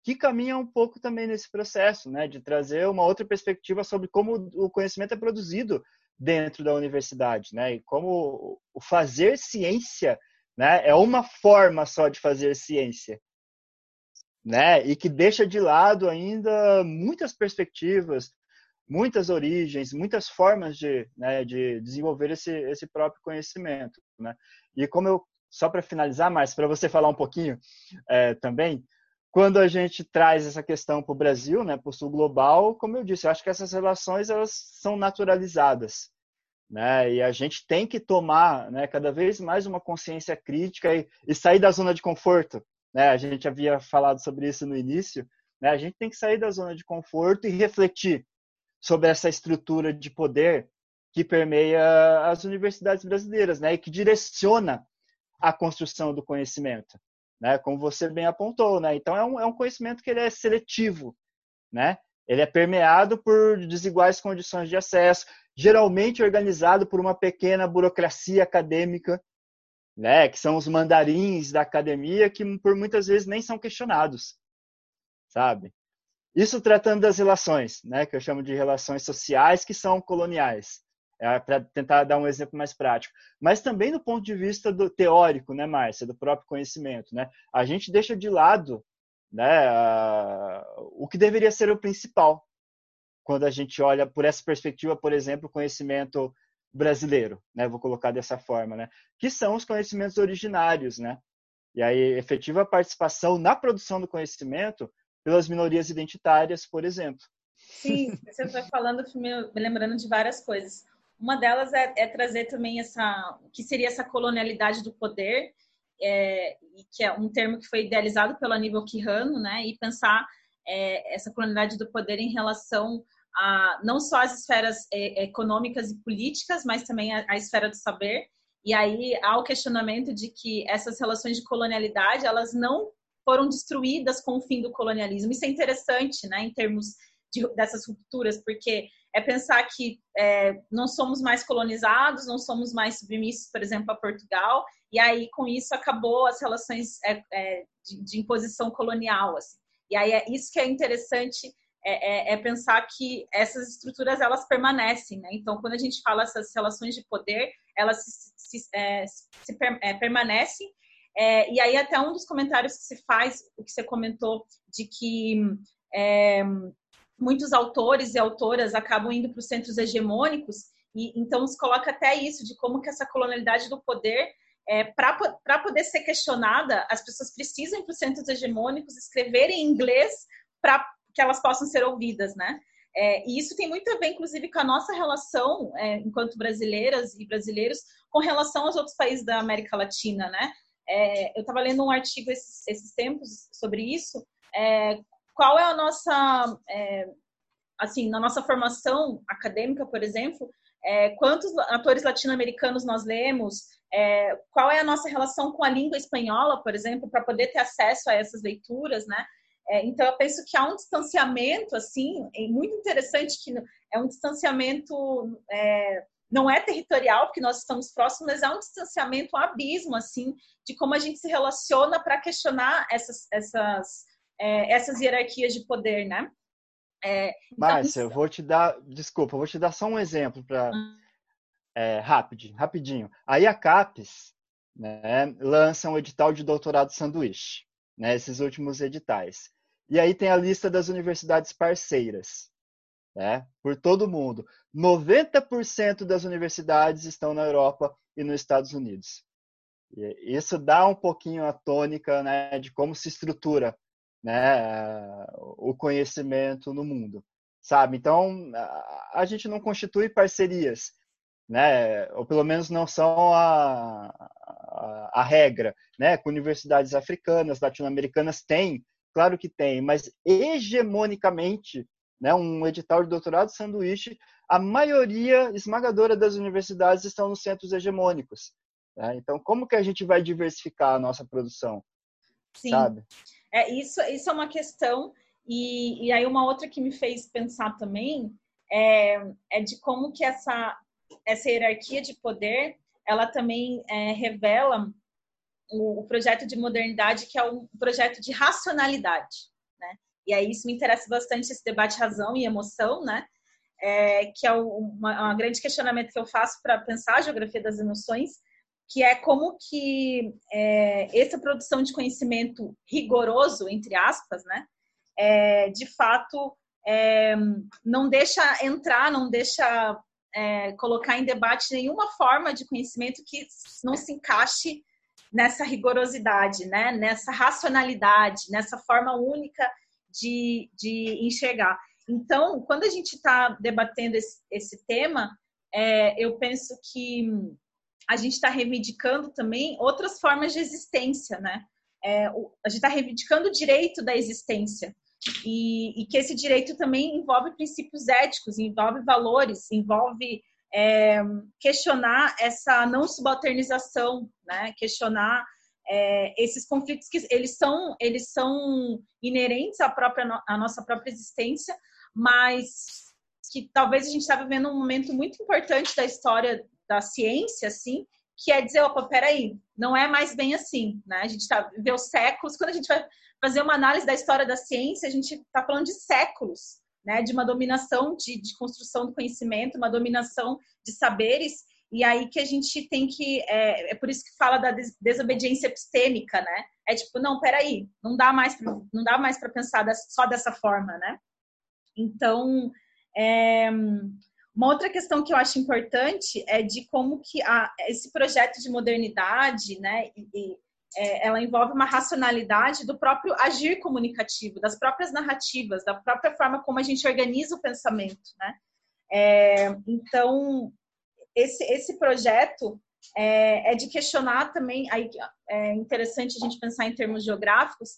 que caminha um pouco também nesse processo, né, de trazer uma outra perspectiva sobre como o conhecimento é produzido dentro da universidade, né, e como o fazer ciência né? É uma forma só de fazer ciência, né? E que deixa de lado ainda muitas perspectivas, muitas origens, muitas formas de, né, de desenvolver esse, esse próprio conhecimento, né? E como eu só para finalizar, mais para você falar um pouquinho é, também, quando a gente traz essa questão para o Brasil, né, para o sul global, como eu disse, eu acho que essas relações elas são naturalizadas né? E a gente tem que tomar, né, cada vez mais uma consciência crítica e, e sair da zona de conforto, né? A gente havia falado sobre isso no início, né? A gente tem que sair da zona de conforto e refletir sobre essa estrutura de poder que permeia as universidades brasileiras, né? E que direciona a construção do conhecimento, né? Como você bem apontou, né? Então é um, é um conhecimento que ele é seletivo, né? Ele é permeado por desiguais condições de acesso, geralmente organizado por uma pequena burocracia acadêmica, né, que são os mandarins da academia, que por muitas vezes nem são questionados, sabe? Isso tratando das relações, né, que eu chamo de relações sociais que são coloniais, é, para tentar dar um exemplo mais prático. Mas também do ponto de vista do teórico, né, Márcia, do próprio conhecimento, né? A gente deixa de lado, né, o que deveria ser o principal, quando a gente olha por essa perspectiva, por exemplo, o conhecimento brasileiro, né? Vou colocar dessa forma, né? Que são os conhecimentos originários, né? E aí, efetiva participação na produção do conhecimento pelas minorias identitárias, por exemplo. Sim, você foi falando, me lembrando de várias coisas. Uma delas é, é trazer também essa, o que seria essa colonialidade do poder, é, que é um termo que foi idealizado pelo Aníbal Quirrano, né? E pensar é, essa colonialidade do poder em relação a, não só as esferas é, econômicas e políticas, mas também a, a, esfera do saber. E aí há o questionamento de que essas relações de colonialidade elas não foram destruídas com o fim do colonialismo. Isso é interessante, né, em termos de, dessas rupturas, porque é pensar que é, não somos mais colonizados, não somos mais submissos, por exemplo, a Portugal, e aí com isso acabou as relações é, é, de, de, imposição colonial. Assim. E aí é isso que é interessante é, é, é, pensar que essas estruturas elas permanecem, né? Então, quando a gente fala essas relações de poder, elas se, se, é, se é, permanecem. É, e aí até um dos comentários que se faz, o que você comentou, de que é, muitos autores e autoras acabam indo para os centros hegemônicos, e então se coloca até isso de como que essa colonialidade do poder é, para poder ser questionada, as pessoas precisam ir para os centros hegemônicos, escreverem em inglês para que elas possam ser ouvidas, né? É, e isso tem muito a ver, inclusive, com a nossa relação, é, enquanto brasileiras e brasileiros, com relação aos outros países da América Latina, né? É, eu estava lendo um artigo esses, esses tempos sobre isso. É, qual é a nossa, é, assim, na nossa formação acadêmica, por exemplo, é, quantos atores latino-americanos nós lemos? qual é a nossa relação com a língua espanhola, por exemplo, para poder ter acesso a essas leituras, né? É, então, eu penso que há um distanciamento, assim, é muito interessante que é um distanciamento, é, não é territorial, porque nós estamos próximos, mas há um distanciamento, um abismo, assim, de como a gente se relaciona para questionar essas, essas é, essas hierarquias de poder, né? É, então, Márcia, eu vou te dar, desculpa, eu vou te dar só um exemplo para hum. é, rápido, rapidinho. Aí a CAPES né, lança um edital de doutorado sanduíche, né, esses últimos editais. E aí tem a lista das universidades parceiras, né, por todo mundo. 90% das universidades estão na Europa e nos Estados Unidos. E isso dá um pouquinho a tônica né, de como se estrutura né, o conhecimento no mundo, sabe? Então, a gente não constitui parcerias, né? Ou pelo menos não são a, a, a regra, né? Com universidades africanas, latino-americanas tem, claro que tem, mas hegemonicamente, né? Um edital de doutorado sanduíche, a maioria esmagadora das universidades estão nos centros hegemônicos. Né? Então, como que a gente vai diversificar a nossa produção? Sim. Sabe? É, isso, isso é uma questão, e, e aí uma outra que me fez pensar também é, é de como que essa, essa hierarquia de poder, ela também é, revela o, o, projeto de modernidade, que é um projeto de racionalidade, né? E aí isso me interessa bastante, esse debate razão e emoção, né? É, que é um grande questionamento que eu faço para pensar a geografia das emoções, que é como que é, essa produção de conhecimento rigoroso, entre aspas, né, é, de fato é, não deixa entrar, não deixa é, colocar em debate nenhuma forma de conhecimento que não se encaixe nessa rigorosidade, né, nessa racionalidade, nessa forma única de, de enxergar. Então, quando a gente está debatendo esse, esse tema, é, eu penso que a gente está reivindicando também outras formas de existência, né? É, a gente está reivindicando o direito da existência e, e, que esse direito também envolve princípios éticos, envolve valores, envolve é, questionar essa não subalternização, né? Questionar é, esses conflitos que eles são eles são inerentes à própria à nossa própria existência, mas que talvez a gente está vivendo um momento muito importante da história da ciência, assim, que é dizer, opa, peraí, não é mais bem assim, né? A gente tá, vê os séculos, quando a gente vai fazer uma análise da história da ciência, a gente está falando de séculos, né? De uma dominação de, de, construção do conhecimento, uma dominação de saberes, e aí que a gente tem que, é, é por isso que fala da des desobediência epistêmica, né? É tipo, não, peraí, não dá mais, pra, não dá mais para pensar só dessa forma, né? Então, é, uma outra questão que eu acho importante é de como que a, esse projeto de modernidade, né, e, e, é, ela envolve uma racionalidade do próprio agir comunicativo, das próprias narrativas, da própria forma como a gente organiza o pensamento, né? É, então, esse, esse projeto é, é, de questionar também, aí é interessante a gente pensar em termos geográficos,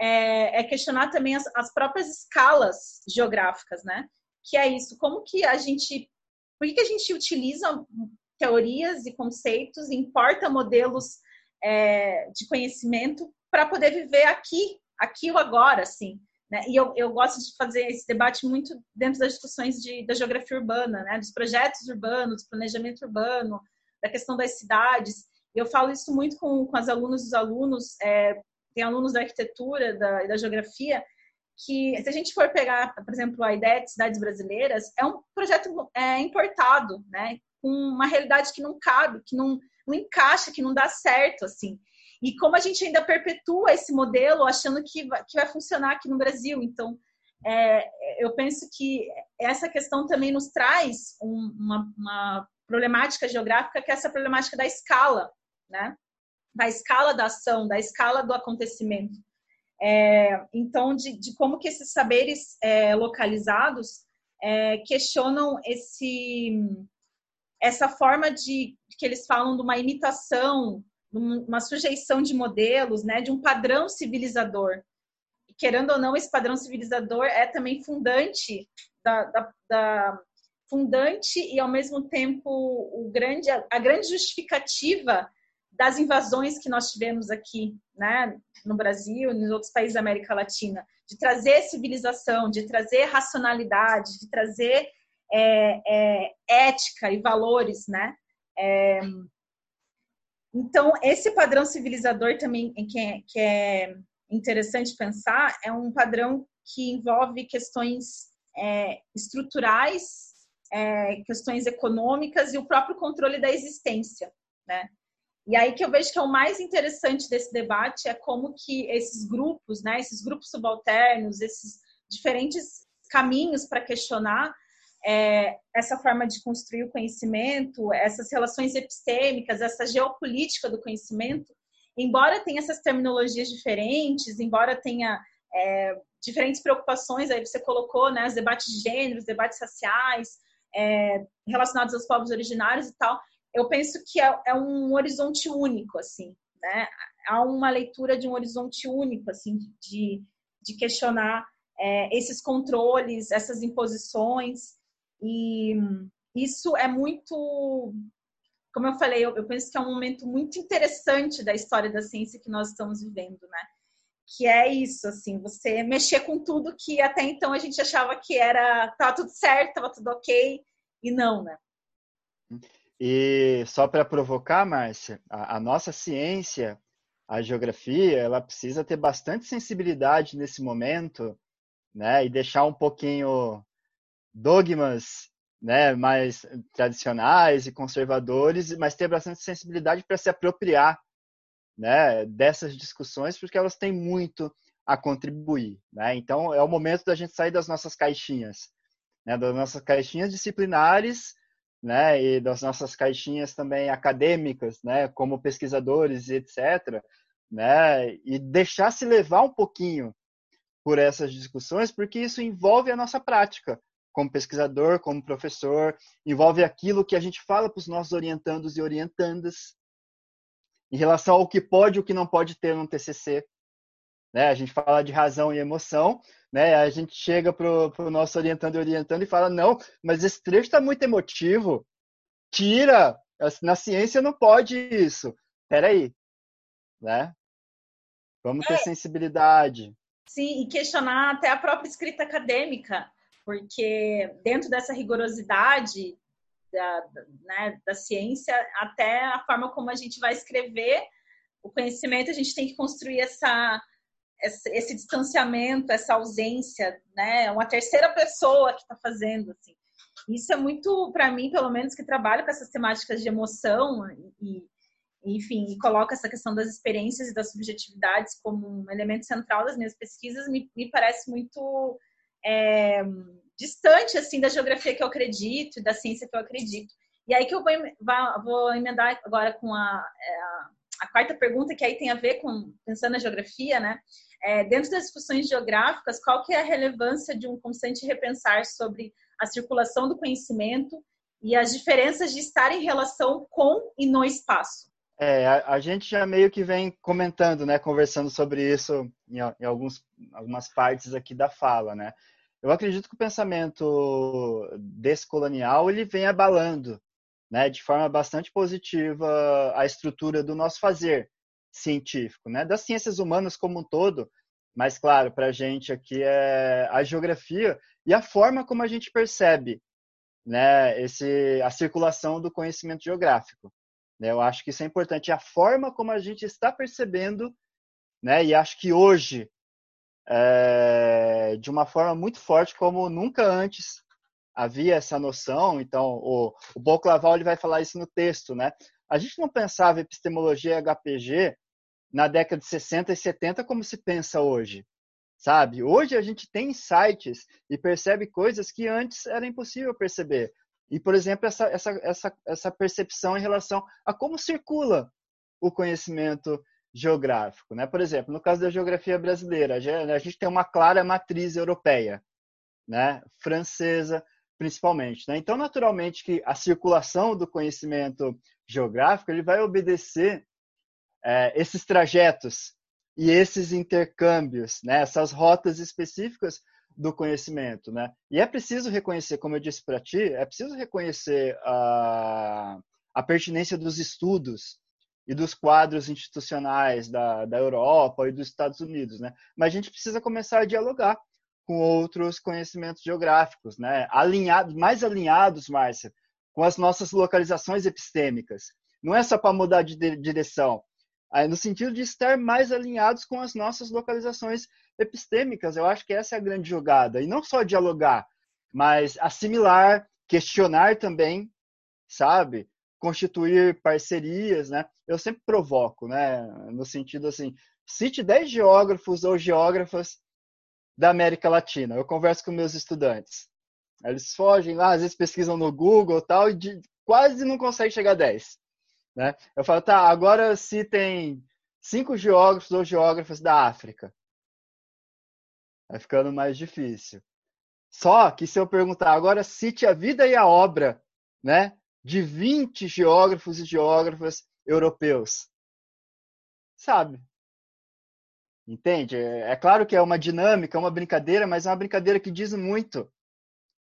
é, é questionar também as, as próprias escalas geográficas, né? Que é isso, como que a gente, por que, que a gente utiliza teorias e conceitos, importa modelos é, de conhecimento para poder viver aqui, aqui ou agora, assim. Né? E eu, eu gosto de fazer esse debate muito dentro das discussões de, da geografia urbana, né? dos projetos urbanos, do planejamento urbano, da questão das cidades. Eu falo isso muito com, com as alunas e os alunos, é, tem alunos da arquitetura, da, da geografia, que, se a gente for pegar, por exemplo, a ideia de cidades brasileiras, é um projeto é, importado, né? Com uma realidade que não cabe, que não, não encaixa, que não dá certo, assim. E como a gente ainda perpetua esse modelo achando que vai, que vai funcionar aqui no Brasil. Então, é, eu penso que essa questão também nos traz um, uma, uma problemática geográfica, que é essa problemática da escala, né? Da escala da ação, da escala do acontecimento. É, então, de, de, como que esses saberes é, localizados é, questionam esse, essa forma de que eles falam de uma imitação, uma sujeição de modelos, né, de um padrão civilizador. E, querendo ou não, esse padrão civilizador é também fundante da, da, da fundante e ao mesmo tempo o grande, a grande justificativa das invasões que nós tivemos aqui, né, no Brasil nos outros países da América Latina, de trazer civilização, de trazer racionalidade, de trazer é, é, ética e valores, né? É, então, esse padrão civilizador também que é, que é interessante pensar é um padrão que envolve questões é, estruturais, é, questões econômicas e o próprio controle da existência, né? E aí que eu vejo que é o mais interessante desse debate é como que esses grupos, né, esses grupos subalternos, esses diferentes caminhos para questionar é, essa forma de construir o conhecimento, essas relações epistêmicas, essa geopolítica do conhecimento, embora tenha essas terminologias diferentes, embora tenha é, diferentes preocupações, aí você colocou, né, os debates de gênero, os debates raciais, é, relacionados aos povos originários e tal, eu penso que é, é, um horizonte único, assim, né? Há uma leitura de um horizonte único, assim, de, de questionar é, esses controles, essas imposições, e isso é muito, como eu falei, eu, eu penso que é um momento muito interessante da história da ciência que nós estamos vivendo, né? Que é isso, assim, você mexer com tudo que até então a gente achava que era, tava tudo certo, tava tudo ok, e não, né? E só para provocar, Márcia, a, a, nossa ciência, a geografia, ela precisa ter bastante sensibilidade nesse momento, né? E deixar um pouquinho dogmas, né, mais tradicionais e conservadores, mas ter bastante sensibilidade para se apropriar, né, dessas discussões, porque elas têm muito a contribuir, né? Então é o momento da gente sair das nossas caixinhas, né, das nossas caixinhas disciplinares né, e das nossas caixinhas também acadêmicas, né, como pesquisadores e etc, né, e deixar se levar um pouquinho por essas discussões, porque isso envolve a nossa prática como pesquisador, como professor, envolve aquilo que a gente fala para os nossos orientandos e orientandas em relação ao que pode e o que não pode ter no TCC. Né? A gente fala de razão e emoção, né? A gente chega pro, pro nosso orientando e orientando e fala, não, mas esse trecho está muito emotivo. Tira! Na ciência não pode isso. Peraí, né? Vamos ter é. sensibilidade. Sim, e questionar até a própria escrita acadêmica, porque dentro dessa rigorosidade da, né, da ciência, até a forma como a gente vai escrever o conhecimento, a gente tem que construir essa esse distanciamento, essa ausência, né? Uma terceira pessoa que está fazendo, assim. Isso é muito, para mim, pelo menos, que trabalho com essas temáticas de emoção e, enfim, e coloca essa questão das experiências e das subjetividades como um elemento central das minhas pesquisas, me, me parece muito é, distante, assim, da geografia que eu acredito e da ciência que eu acredito. E aí que eu vou, vou emendar agora com a, é, a, a quarta pergunta, que aí tem a ver com, pensando na geografia, né? É, dentro das discussões geográficas, qual que é a relevância de um constante repensar sobre a circulação do conhecimento e as diferenças de estar em relação com e no espaço? É, a, a gente já meio que vem comentando, né, conversando sobre isso em, em alguns, algumas partes aqui da fala, né? Eu acredito que o pensamento descolonial ele vem abalando, né, de forma bastante positiva a estrutura do nosso fazer, científico, né? Das ciências humanas como um todo, mas claro, para a gente aqui é a geografia e a forma como a gente percebe, né? Esse a circulação do conhecimento geográfico. Né? Eu acho que isso é importante, a forma como a gente está percebendo, né? E acho que hoje é, de uma forma muito forte, como nunca antes havia essa noção. Então, o, o Boclaval ele vai falar isso no texto, né? A gente não pensava epistemologia HPG na década de 60 e 70 como se pensa hoje, sabe? Hoje a gente tem insights e percebe coisas que antes era impossível perceber. E, por exemplo, essa, essa, essa, essa percepção em relação a como circula o conhecimento geográfico. Né? Por exemplo, no caso da geografia brasileira, a gente tem uma clara matriz europeia, né? francesa principalmente. Né? Então, naturalmente, que a circulação do conhecimento geográfico ele vai obedecer é, esses trajetos e esses intercâmbios, né, essas rotas específicas do conhecimento, né? E é preciso reconhecer, como eu disse para ti, é preciso reconhecer a, a pertinência dos estudos e dos quadros institucionais da, da Europa e dos Estados Unidos, né? Mas a gente precisa começar a dialogar com outros conhecimentos geográficos, né? Alinhados, mais alinhados, Márcia, com as nossas localizações epistêmicas. Não é só para mudar de direção, no sentido de estar mais alinhados com as nossas localizações epistêmicas. Eu acho que essa é a grande jogada. E não só dialogar, mas assimilar, questionar também, sabe? Constituir parcerias, né? Eu sempre provoco, né? No sentido assim, cite 10 geógrafos ou geógrafas da América Latina. Eu converso com meus estudantes. Eles fogem lá, às vezes pesquisam no Google tal, e de, quase não conseguem chegar a 10. Né? Eu falo, tá, agora se tem cinco geógrafos ou geógrafas da África. Vai ficando mais difícil. Só que se eu perguntar agora, cite a vida e a obra né, de 20 geógrafos e geógrafas europeus. Sabe? Entende? É claro que é uma dinâmica, uma brincadeira, mas é uma brincadeira que diz muito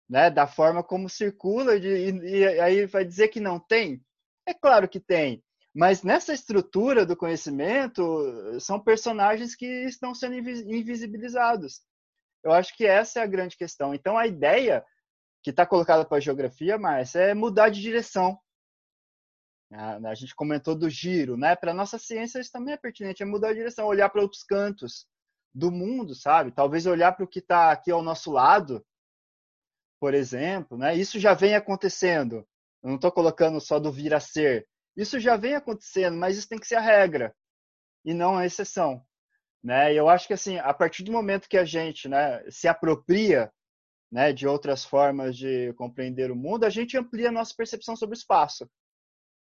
né, da forma como circula, e, e aí vai dizer que não tem. É claro que tem, mas nessa estrutura do conhecimento são personagens que estão sendo invisibilizados. Eu acho que essa é a grande questão. Então a ideia que está colocada para a geografia, Márcia, é mudar de direção. A gente comentou do giro, né? Para nossa ciência isso também é pertinente, é mudar de direção, olhar para outros cantos do mundo, sabe? Talvez olhar para o que está aqui ao nosso lado, por exemplo, né? Isso já vem acontecendo. Eu não estou colocando só do vir a ser. Isso já vem acontecendo, mas isso tem que ser a regra e não a exceção. Né? E eu acho que assim, a partir do momento que a gente né, se apropria né, de outras formas de compreender o mundo, a gente amplia a nossa percepção sobre o espaço.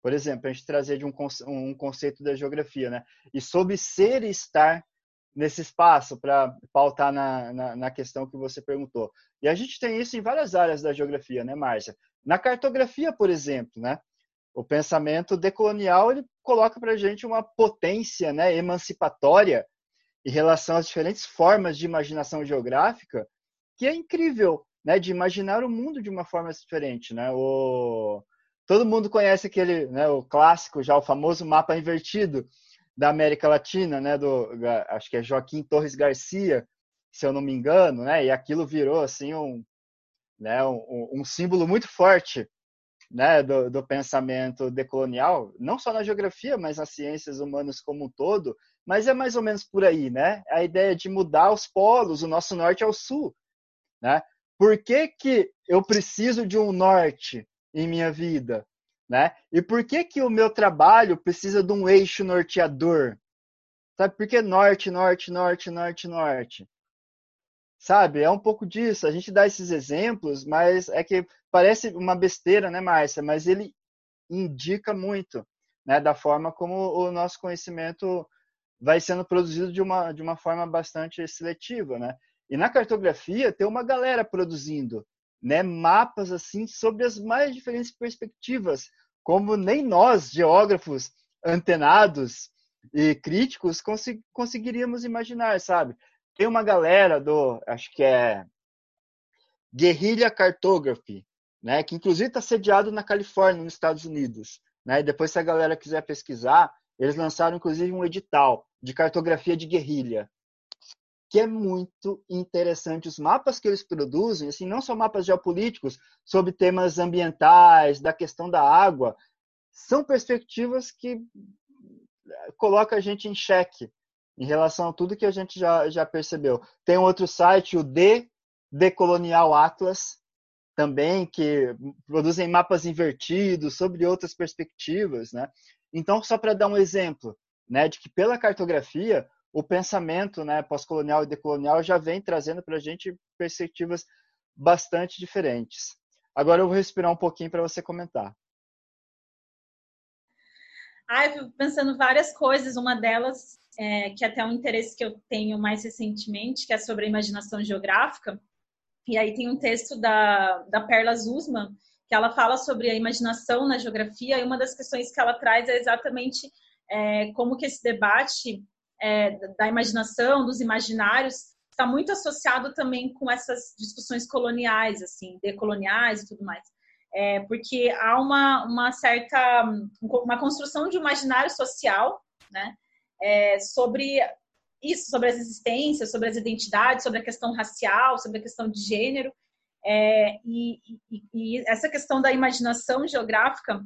Por exemplo, a gente trazer de um, um conceito da geografia, né? E sobre ser e estar nesse espaço, para pautar na, na, na, questão que você perguntou. E a gente tem isso em várias áreas da geografia, né, Márcia? Na cartografia, por exemplo, né? O pensamento decolonial ele coloca para a gente uma potência né, emancipatória em relação às diferentes formas de imaginação geográfica que é incrível, né, de imaginar o mundo de uma forma diferente, né? O todo mundo conhece aquele, né, o clássico já o famoso mapa invertido da América Latina, né, do acho que é Joaquim Torres Garcia, se eu não me engano, né? E aquilo virou assim um né, um, um símbolo muito forte né, do, do, pensamento decolonial, não só na geografia, mas nas ciências humanas como um todo, mas é mais ou menos por aí, né? A ideia de mudar os polos, o nosso norte ao sul, né? Por que, que eu preciso de um norte em minha vida, né? E por que que o meu trabalho precisa de um eixo norteador? Sabe por que norte, norte, norte, norte, norte? Sabe? É um pouco disso. A gente dá esses exemplos, mas é que parece uma besteira, né, Márcia? Mas ele indica muito, né, da forma como o nosso conhecimento vai sendo produzido de uma, de uma forma bastante seletiva, né? E na cartografia tem uma galera produzindo, né, mapas assim sobre as mais diferentes perspectivas, como nem nós, geógrafos antenados e críticos, conseguiríamos imaginar, sabe? Tem uma galera do, acho que é Guerrilla Cartography, né, que inclusive está sediado na Califórnia, nos Estados Unidos. Né? E depois, se a galera quiser pesquisar, eles lançaram inclusive um edital de cartografia de guerrilha, que é muito interessante. Os mapas que eles produzem, assim, não são mapas geopolíticos sobre temas ambientais, da questão da água, são perspectivas que colocam a gente em xeque em relação a tudo que a gente já, já percebeu. Tem outro site, o D, Decolonial Atlas, também, que produzem mapas invertidos sobre outras perspectivas, né? Então, só para dar um exemplo, né, de que pela cartografia, o pensamento né, pós-colonial e decolonial já vem trazendo para a gente perspectivas bastante diferentes. Agora eu vou respirar um pouquinho para você comentar. Ah, eu pensando várias coisas. Uma delas é, que é até um interesse que eu tenho mais recentemente, que é sobre a imaginação geográfica. E aí tem um texto da, da Perla Zuzman, que ela fala sobre a imaginação na geografia, e uma das questões que ela traz é exatamente é, como que esse debate é, da imaginação, dos imaginários, está muito associado também com essas discussões coloniais, assim, decoloniais e tudo mais. É, porque há uma, uma certa uma construção de imaginário social, né, é, sobre isso, sobre as existências, sobre as identidades, sobre a questão racial, sobre a questão de gênero. É, e, e, e, essa questão da imaginação geográfica,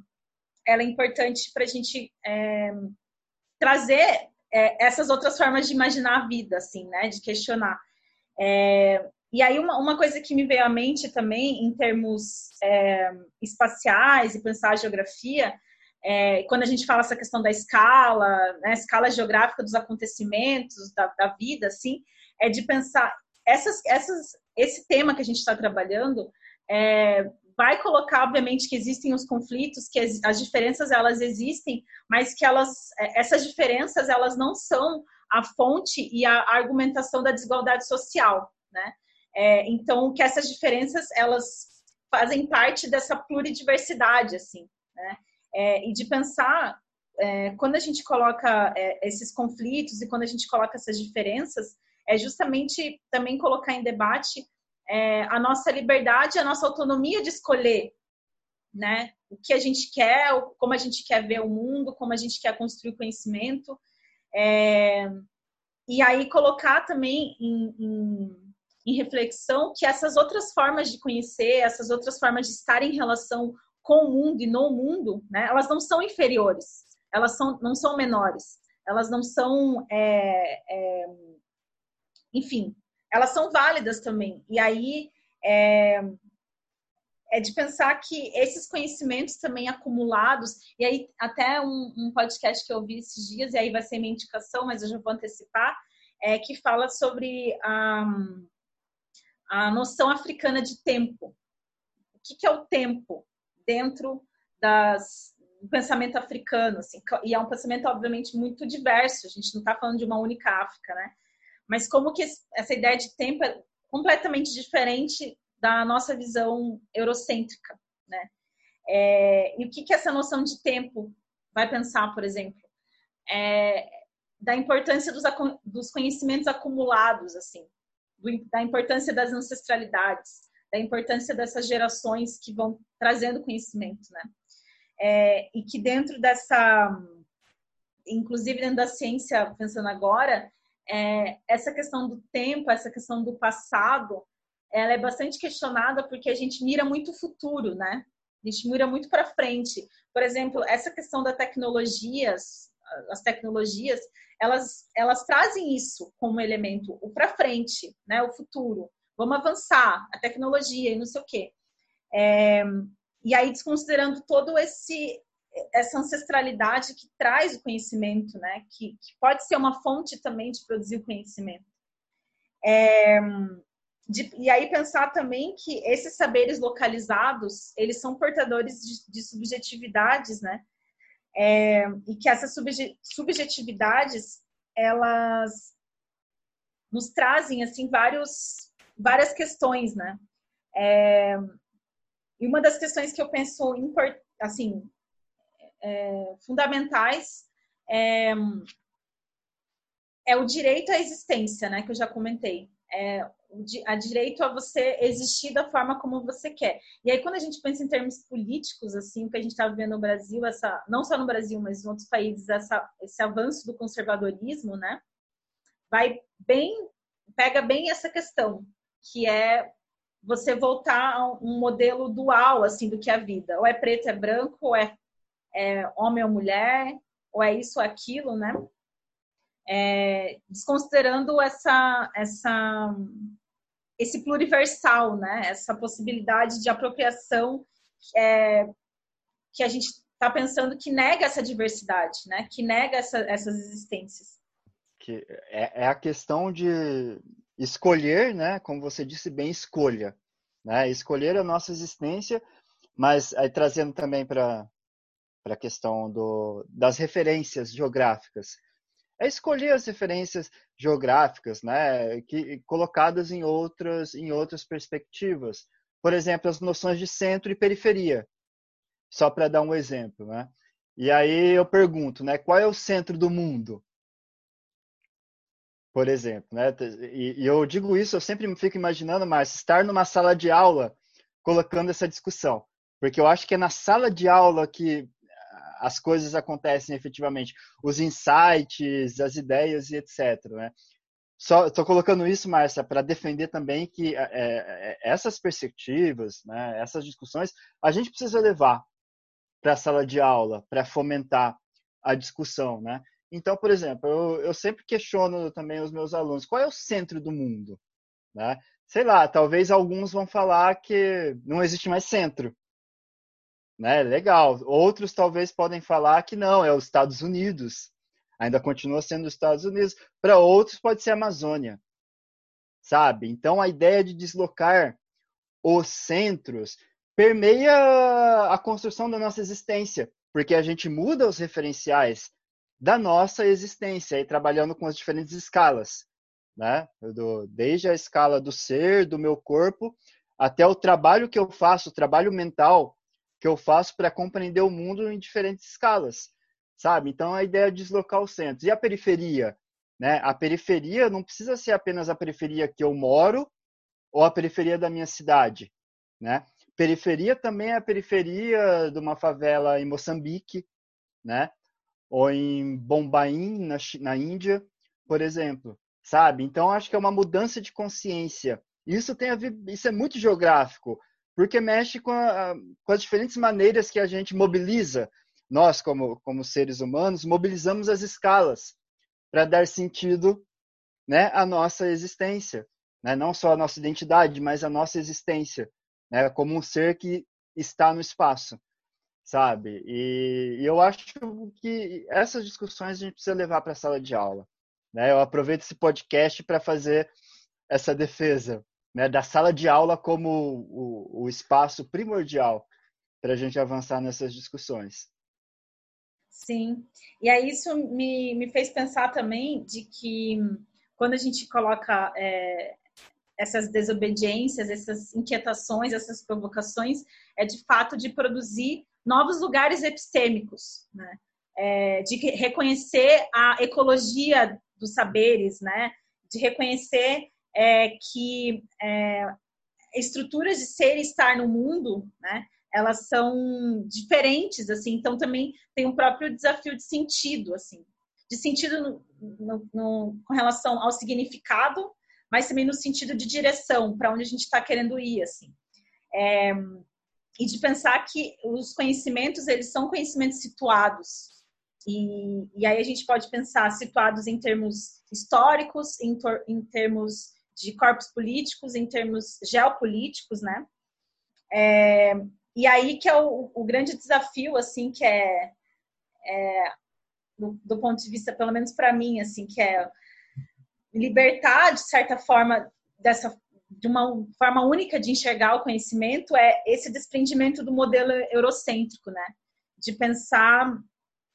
ela é importante para a gente é, trazer é, essas outras formas de imaginar a vida, assim, né? De questionar. É, e aí, uma, uma coisa que me veio à mente também, em termos é, espaciais e pensar a geografia, é, quando a gente fala essa questão da escala, né, escala geográfica dos acontecimentos, da, da vida, assim, é de pensar essas, essas, esse tema que a gente está trabalhando é, vai colocar, obviamente, que existem os conflitos, que as, as, diferenças elas existem, mas que elas, é, essas diferenças elas não são a fonte e a argumentação da desigualdade social, né? É, então, que essas diferenças elas fazem parte dessa pluridiversidade, assim, né? É, e de pensar é, quando a gente coloca é, esses conflitos e quando a gente coloca essas diferenças, é justamente também colocar em debate é, a nossa liberdade, a nossa autonomia de escolher, né? O que a gente quer, como a gente quer ver o mundo, como a gente quer construir conhecimento. É, e aí colocar também em, em, em, reflexão que essas outras formas de conhecer, essas outras formas de estar em relação com o mundo e no mundo, né? Elas não são inferiores, elas são, não são menores, elas não são, é, é enfim, elas são válidas também. E aí é, é, de pensar que esses conhecimentos também acumulados, e aí até um, um, podcast que eu vi esses dias, e aí vai ser minha indicação, mas eu já vou antecipar, é, que fala sobre a, a noção africana de tempo. O que, que é o tempo dentro das, do pensamento africano? Assim, e é um pensamento, obviamente, muito diverso, a gente não está falando de uma única África, né? Mas como que essa ideia de tempo é completamente diferente da nossa visão eurocêntrica, né? É, e o que que essa noção de tempo vai pensar, por exemplo, é, da importância dos, dos conhecimentos acumulados, assim, do, da importância das ancestralidades, da importância dessas gerações que vão trazendo conhecimento, né? É, e que dentro dessa, inclusive dentro da ciência, pensando agora, é, essa questão do tempo, essa questão do passado, ela é bastante questionada porque a gente mira muito o futuro, né? A gente mira muito para frente. Por exemplo, essa questão das tecnologias, as tecnologias, elas, elas trazem isso como elemento, o para frente, né? O futuro. Vamos avançar, a tecnologia e não sei o quê. É, e aí, desconsiderando todo esse essa ancestralidade que traz o conhecimento, né? Que, que pode ser uma fonte também de produzir o conhecimento. É, de, e aí pensar também que esses saberes localizados, eles são portadores de, de subjetividades, né? É, e que essas subjetividades, elas nos trazem, assim, vários, várias questões, né? É, e uma das questões que eu penso, assim, é, fundamentais é, é, o direito à existência, né, que eu já comentei. É, a direito a você existir da forma como você quer. E aí, quando a gente pensa em termos políticos, assim, o que a gente está vivendo no Brasil, essa, não só no Brasil, mas em outros países, essa, esse avanço do conservadorismo, né, vai bem, pega bem essa questão, que é você voltar a um modelo dual, assim, do que é a vida. Ou é preto, é branco, ou é é homem ou mulher, ou é isso ou aquilo, né? É, desconsiderando essa, essa, esse pluriversal, né? Essa possibilidade de apropriação é, que a gente está pensando que nega essa diversidade, né? Que nega essa, essas existências. Que é, é a questão de escolher, né? Como você disse bem, escolha, né? Escolher a nossa existência, mas aí trazendo também para para a questão do, das referências geográficas. É escolher as referências geográficas, né, que, colocadas em outras, em outras perspectivas. Por exemplo, as noções de centro e periferia, só para dar um exemplo. Né? E aí eu pergunto, né, qual é o centro do mundo? Por exemplo, né? E, eu digo isso, eu sempre fico imaginando, mas estar numa sala de aula colocando essa discussão, porque eu acho que é na sala de aula que as coisas acontecem efetivamente, os insights, as ideias e etc. Né? Só estou colocando isso, Márcia, para defender também que é, é, essas perspectivas, né, essas discussões, a gente precisa levar para a sala de aula, para fomentar a discussão, né? Então, por exemplo, eu, eu sempre questiono também os meus alunos, qual é o centro do mundo? Né? Sei lá, talvez alguns vão falar que não existe mais centro. Né? Legal. Outros talvez podem falar que não, é os Estados Unidos. Ainda continua sendo os Estados Unidos. Para outros pode ser a Amazônia. Sabe? Então a ideia de deslocar os centros permeia a construção da nossa existência, porque a gente muda os referenciais da nossa existência e trabalhando com as diferentes escalas, né? Do, desde a escala do ser, do meu corpo, até o trabalho que eu faço, o trabalho mental que eu faço para compreender o mundo em diferentes escalas, sabe? Então a ideia é deslocar os centros. E a periferia, né? A periferia não precisa ser apenas a periferia que eu moro ou a periferia da minha cidade, né? Periferia também é a periferia de uma favela em Moçambique, né? Ou em Bombaim, na, na Índia, por exemplo, sabe? Então acho que é uma mudança de consciência. Isso tem a ver, isso é muito geográfico, porque mexe com, a, com as diferentes maneiras que a gente mobiliza. Nós, como, como seres humanos, mobilizamos as escalas para dar sentido né, à nossa existência. Né? Não só a nossa identidade, mas a nossa existência né? como um ser que está no espaço, sabe? E, e eu acho que essas discussões a gente precisa levar para a sala de aula. Né? Eu aproveito esse podcast para fazer essa defesa né, da sala de aula como o, o espaço primordial para a gente avançar nessas discussões. Sim, e aí isso me, me fez pensar também de que quando a gente coloca é, essas desobediências, essas inquietações, essas provocações, é de fato de produzir novos lugares epistêmicos, né? É, de reconhecer a ecologia dos saberes, né? De reconhecer é, que é, estruturas de ser e estar no mundo, né? Elas são diferentes, assim. Então também tem um próprio desafio de sentido, assim, de sentido no, no, no, com relação ao significado mas também no sentido de direção, para onde a gente está querendo ir, assim. É, e de pensar que os conhecimentos, eles são conhecimentos situados. E, e aí a gente pode pensar situados em termos históricos, em, em termos de corpos políticos, em termos geopolíticos, né? É, e aí que é o, o, grande desafio, assim, que é, é do, do, ponto de vista, pelo menos para mim, assim, que é libertar, de certa forma, dessa de uma forma única de enxergar o conhecimento é esse desprendimento do modelo eurocêntrico, né? De pensar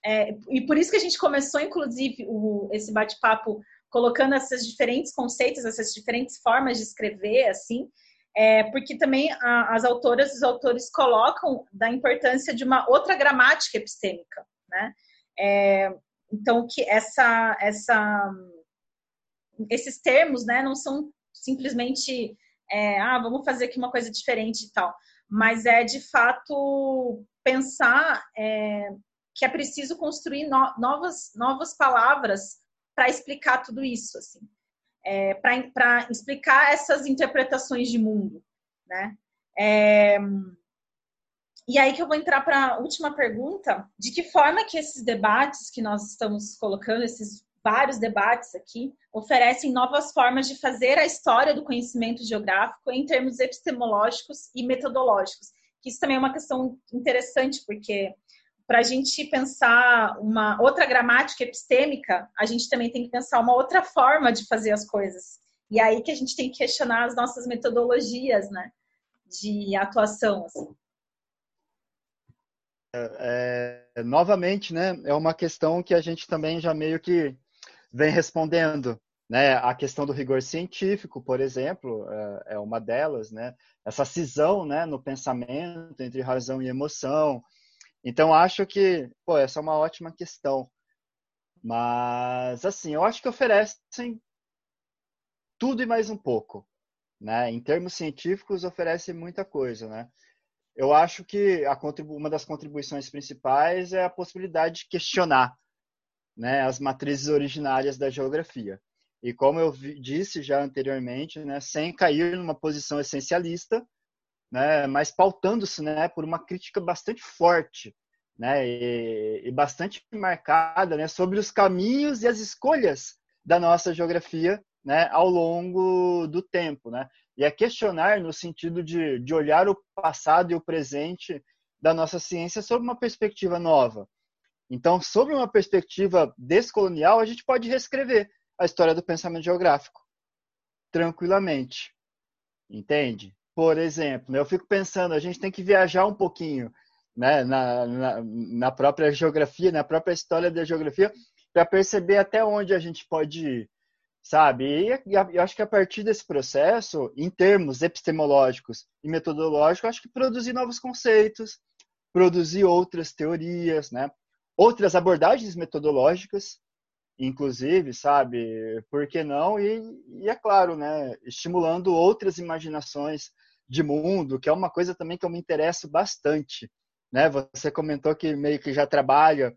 é, e por isso que a gente começou, inclusive, o, esse bate-papo colocando esses diferentes conceitos, essas diferentes formas de escrever, assim, é, porque também a, as autoras e os autores colocam da importância de uma outra gramática epistêmica, né? É, então que essa essa esses termos, né, não são simplesmente, é, ah, vamos fazer aqui uma coisa diferente e tal, mas é de fato pensar é, que é preciso construir no, novas, novas palavras para explicar tudo isso, assim, é, para explicar essas interpretações de mundo, né? É, e aí que eu vou entrar para a última pergunta, de que forma que esses debates que nós estamos colocando, esses vários debates aqui, oferecem novas formas de fazer a história do conhecimento geográfico em termos epistemológicos e metodológicos. Isso também é uma questão interessante, porque para a gente pensar uma outra gramática epistêmica, a gente também tem que pensar uma outra forma de fazer as coisas. E é aí que a gente tem que questionar as nossas metodologias, né, de atuação. Assim. É, é, novamente, né, é uma questão que a gente também já meio que vem respondendo. Né? A questão do rigor científico, por exemplo, é, é uma delas, né? Essa cisão, né, no pensamento entre razão e emoção. Então acho que, pô, essa é uma ótima questão. Mas assim, eu acho que oferecem tudo e mais um pouco, né? Em termos científicos oferece muita coisa, né? Eu acho que uma das contribuições principais é a possibilidade de questionar né, as matrizes originárias da geografia. E como eu disse já anteriormente, né, sem cair numa posição essencialista, né, mas pautando-se né, por uma crítica bastante forte né, e, e bastante marcada né, sobre os caminhos e as escolhas da nossa geografia né, ao longo do tempo. Né? E é questionar no sentido de, de olhar o passado e o presente da nossa ciência sob uma perspectiva nova. Então, sob uma perspectiva descolonial, a gente pode reescrever a história do pensamento geográfico tranquilamente. Entende? Por exemplo, eu fico pensando, a gente tem que viajar um pouquinho né, na, na, na própria geografia, na própria história da geografia, para perceber até onde a gente pode ir, sabe? E, e eu acho que a partir desse processo, em termos epistemológicos e metodológicos, acho que produzir novos conceitos, produzir outras teorias, né? outras abordagens metodológicas, inclusive, sabe? Por que não? E, e, é claro, né? Estimulando outras imaginações de mundo, que é uma coisa também que eu me interesso bastante, né? Você comentou que meio que já trabalha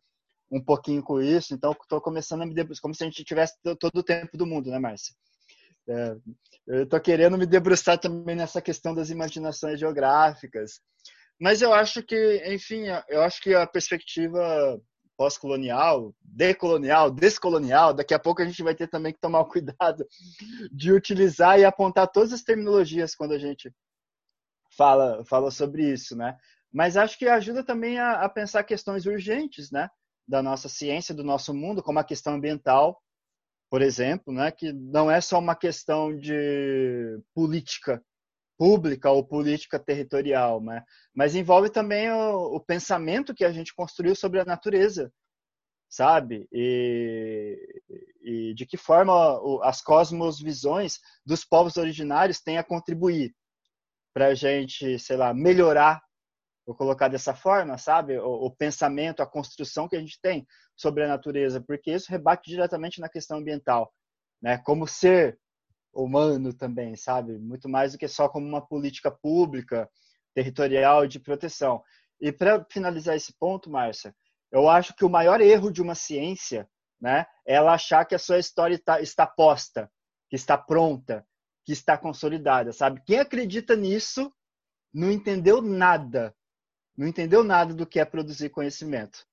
um pouquinho com isso, então estou começando a me debruçar, como se a gente tivesse todo o tempo do mundo, né, Márcia? É, eu estou querendo me debruçar também nessa questão das imaginações geográficas, mas eu acho que, enfim, eu acho que a perspectiva pós-colonial, decolonial, descolonial, daqui a pouco a gente vai ter também que tomar cuidado de utilizar e apontar todas as terminologias quando a gente fala, fala sobre isso, né? Mas acho que ajuda também a, a pensar questões urgentes, né? Da nossa ciência, do nosso mundo, como a questão ambiental, por exemplo, né? Que não é só uma questão de política pública ou política territorial, né? mas envolve também o, o, pensamento que a gente construiu sobre a natureza, sabe? E, e de que forma as cosmosvisões dos povos originários têm a contribuir para a gente, sei lá, melhorar, vou colocar dessa forma, sabe? O, o pensamento, a construção que a gente tem sobre a natureza, porque isso rebate diretamente na questão ambiental, né? Como ser humano também, sabe? Muito mais do que só como uma política pública, territorial de proteção. E para finalizar esse ponto, Márcia, eu acho que o maior erro de uma ciência né, é ela achar que a sua história está, está posta, que está pronta, que está consolidada, sabe? Quem acredita nisso não entendeu nada, não entendeu nada do que é produzir conhecimento,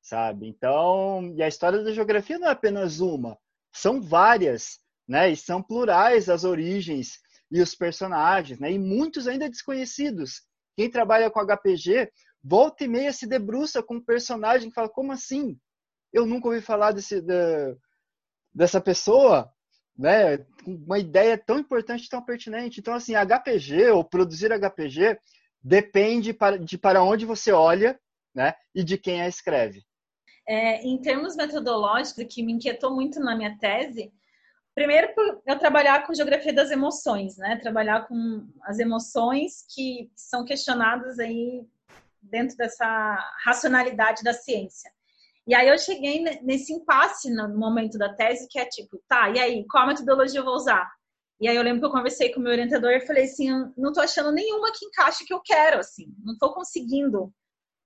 sabe? Então, e a história da geografia não é apenas uma, são várias né? E são plurais as origens e os personagens, né? E muitos ainda desconhecidos. Quem trabalha com HPG volta e meia se debruça com um personagem que fala como assim? Eu nunca ouvi falar desse da, dessa pessoa, né? Uma ideia tão importante, tão pertinente. Então assim, HPG ou produzir HPG depende de para onde você olha, né? E de quem a escreve. É, em termos metodológicos, que me inquietou muito na minha tese, Primeiro, eu trabalhar com geografia das emoções, né? Trabalhar com as emoções que são questionadas aí dentro dessa racionalidade da ciência. E aí eu cheguei nesse impasse no momento da tese, que é tipo, tá, e aí, qual metodologia eu vou usar? E aí eu lembro que eu conversei com o meu orientador e falei assim, não tô achando nenhuma que encaixe que eu quero, assim, não tô conseguindo,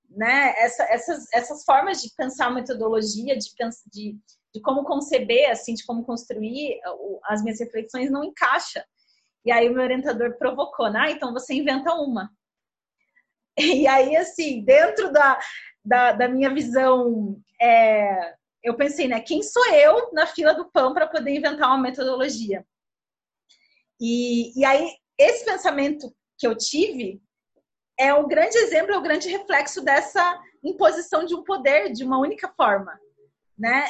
né? Essa, essas, essas formas de pensar metodologia, de, de de como conceber, assim, de como construir as minhas reflexões não encaixa. E aí o meu orientador provocou, né? Ah, então você inventa uma. E aí, assim, dentro da, da, da minha visão, é, eu pensei, né? Quem sou eu na fila do pão para poder inventar uma metodologia? E, e aí, esse pensamento que eu tive é um grande exemplo, é um grande reflexo dessa imposição de um poder de uma única forma, né?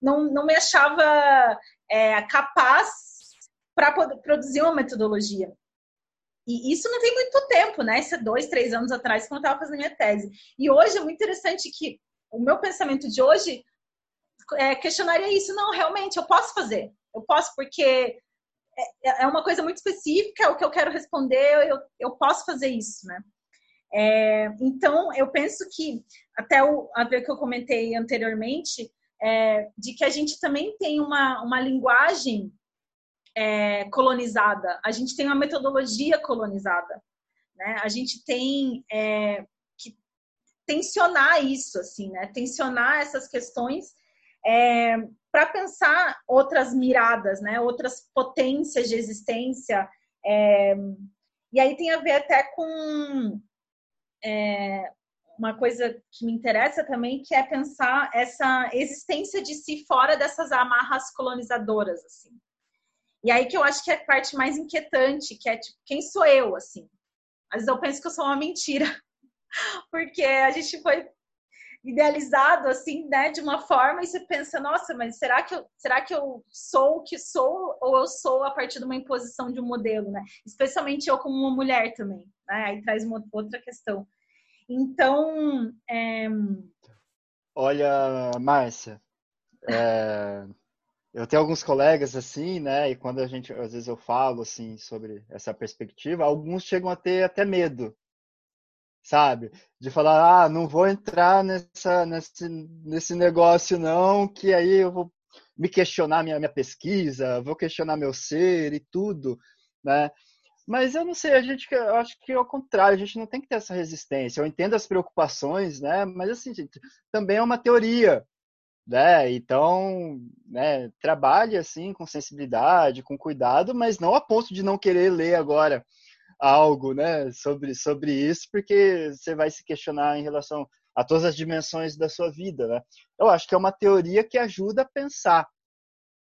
não, não me achava é, capaz para produzir uma metodologia. E isso não tem muito tempo, né? Isso é dois, três anos atrás, quando eu estava fazendo minha tese. E hoje é muito interessante que o meu pensamento de hoje é, questionaria isso. Não, realmente, eu posso fazer. Eu posso, porque é, é uma coisa muito específica, é o que eu quero responder, eu, eu posso fazer isso, né? É, então, eu penso que, até o, a ver que eu comentei anteriormente, é, de que a gente também tem uma, uma linguagem é, colonizada, a gente tem uma metodologia colonizada, né? A gente tem é, tensionar isso, assim, né? Tensionar essas questões é, para pensar outras miradas, né? Outras potências de existência. É, e aí tem a ver até com é, uma coisa que me interessa também, que é pensar essa existência de si fora dessas amarras colonizadoras, assim. E aí que eu acho que é a parte mais inquietante, que é tipo, quem sou eu, assim? Às vezes eu penso que eu sou uma mentira, porque a gente foi idealizado assim, né, de uma forma e você pensa, nossa, mas será que eu, será que eu sou o que sou ou eu sou a partir de uma imposição de um modelo, né? Especialmente eu como uma mulher também, né? Aí traz uma outra questão. Então, é... olha, Márcia, é... eu tenho alguns colegas assim, né? E quando a gente, às vezes eu falo assim sobre essa perspectiva, alguns chegam a ter até medo sabe? De falar, ah, não vou entrar nessa, nesse, nesse negócio não, que aí eu vou me questionar minha, minha pesquisa, vou questionar meu ser e tudo, né? Mas eu não sei, a gente, eu acho que ao contrário, a gente não tem que ter essa resistência. Eu entendo as preocupações, né? Mas assim, também é uma teoria, né? Então, né, trabalhe assim com sensibilidade, com cuidado, mas não a ponto de não querer ler agora algo né, sobre, sobre isso, porque você vai se questionar em relação a todas as dimensões da sua vida. Né? Eu acho que é uma teoria que ajuda a pensar,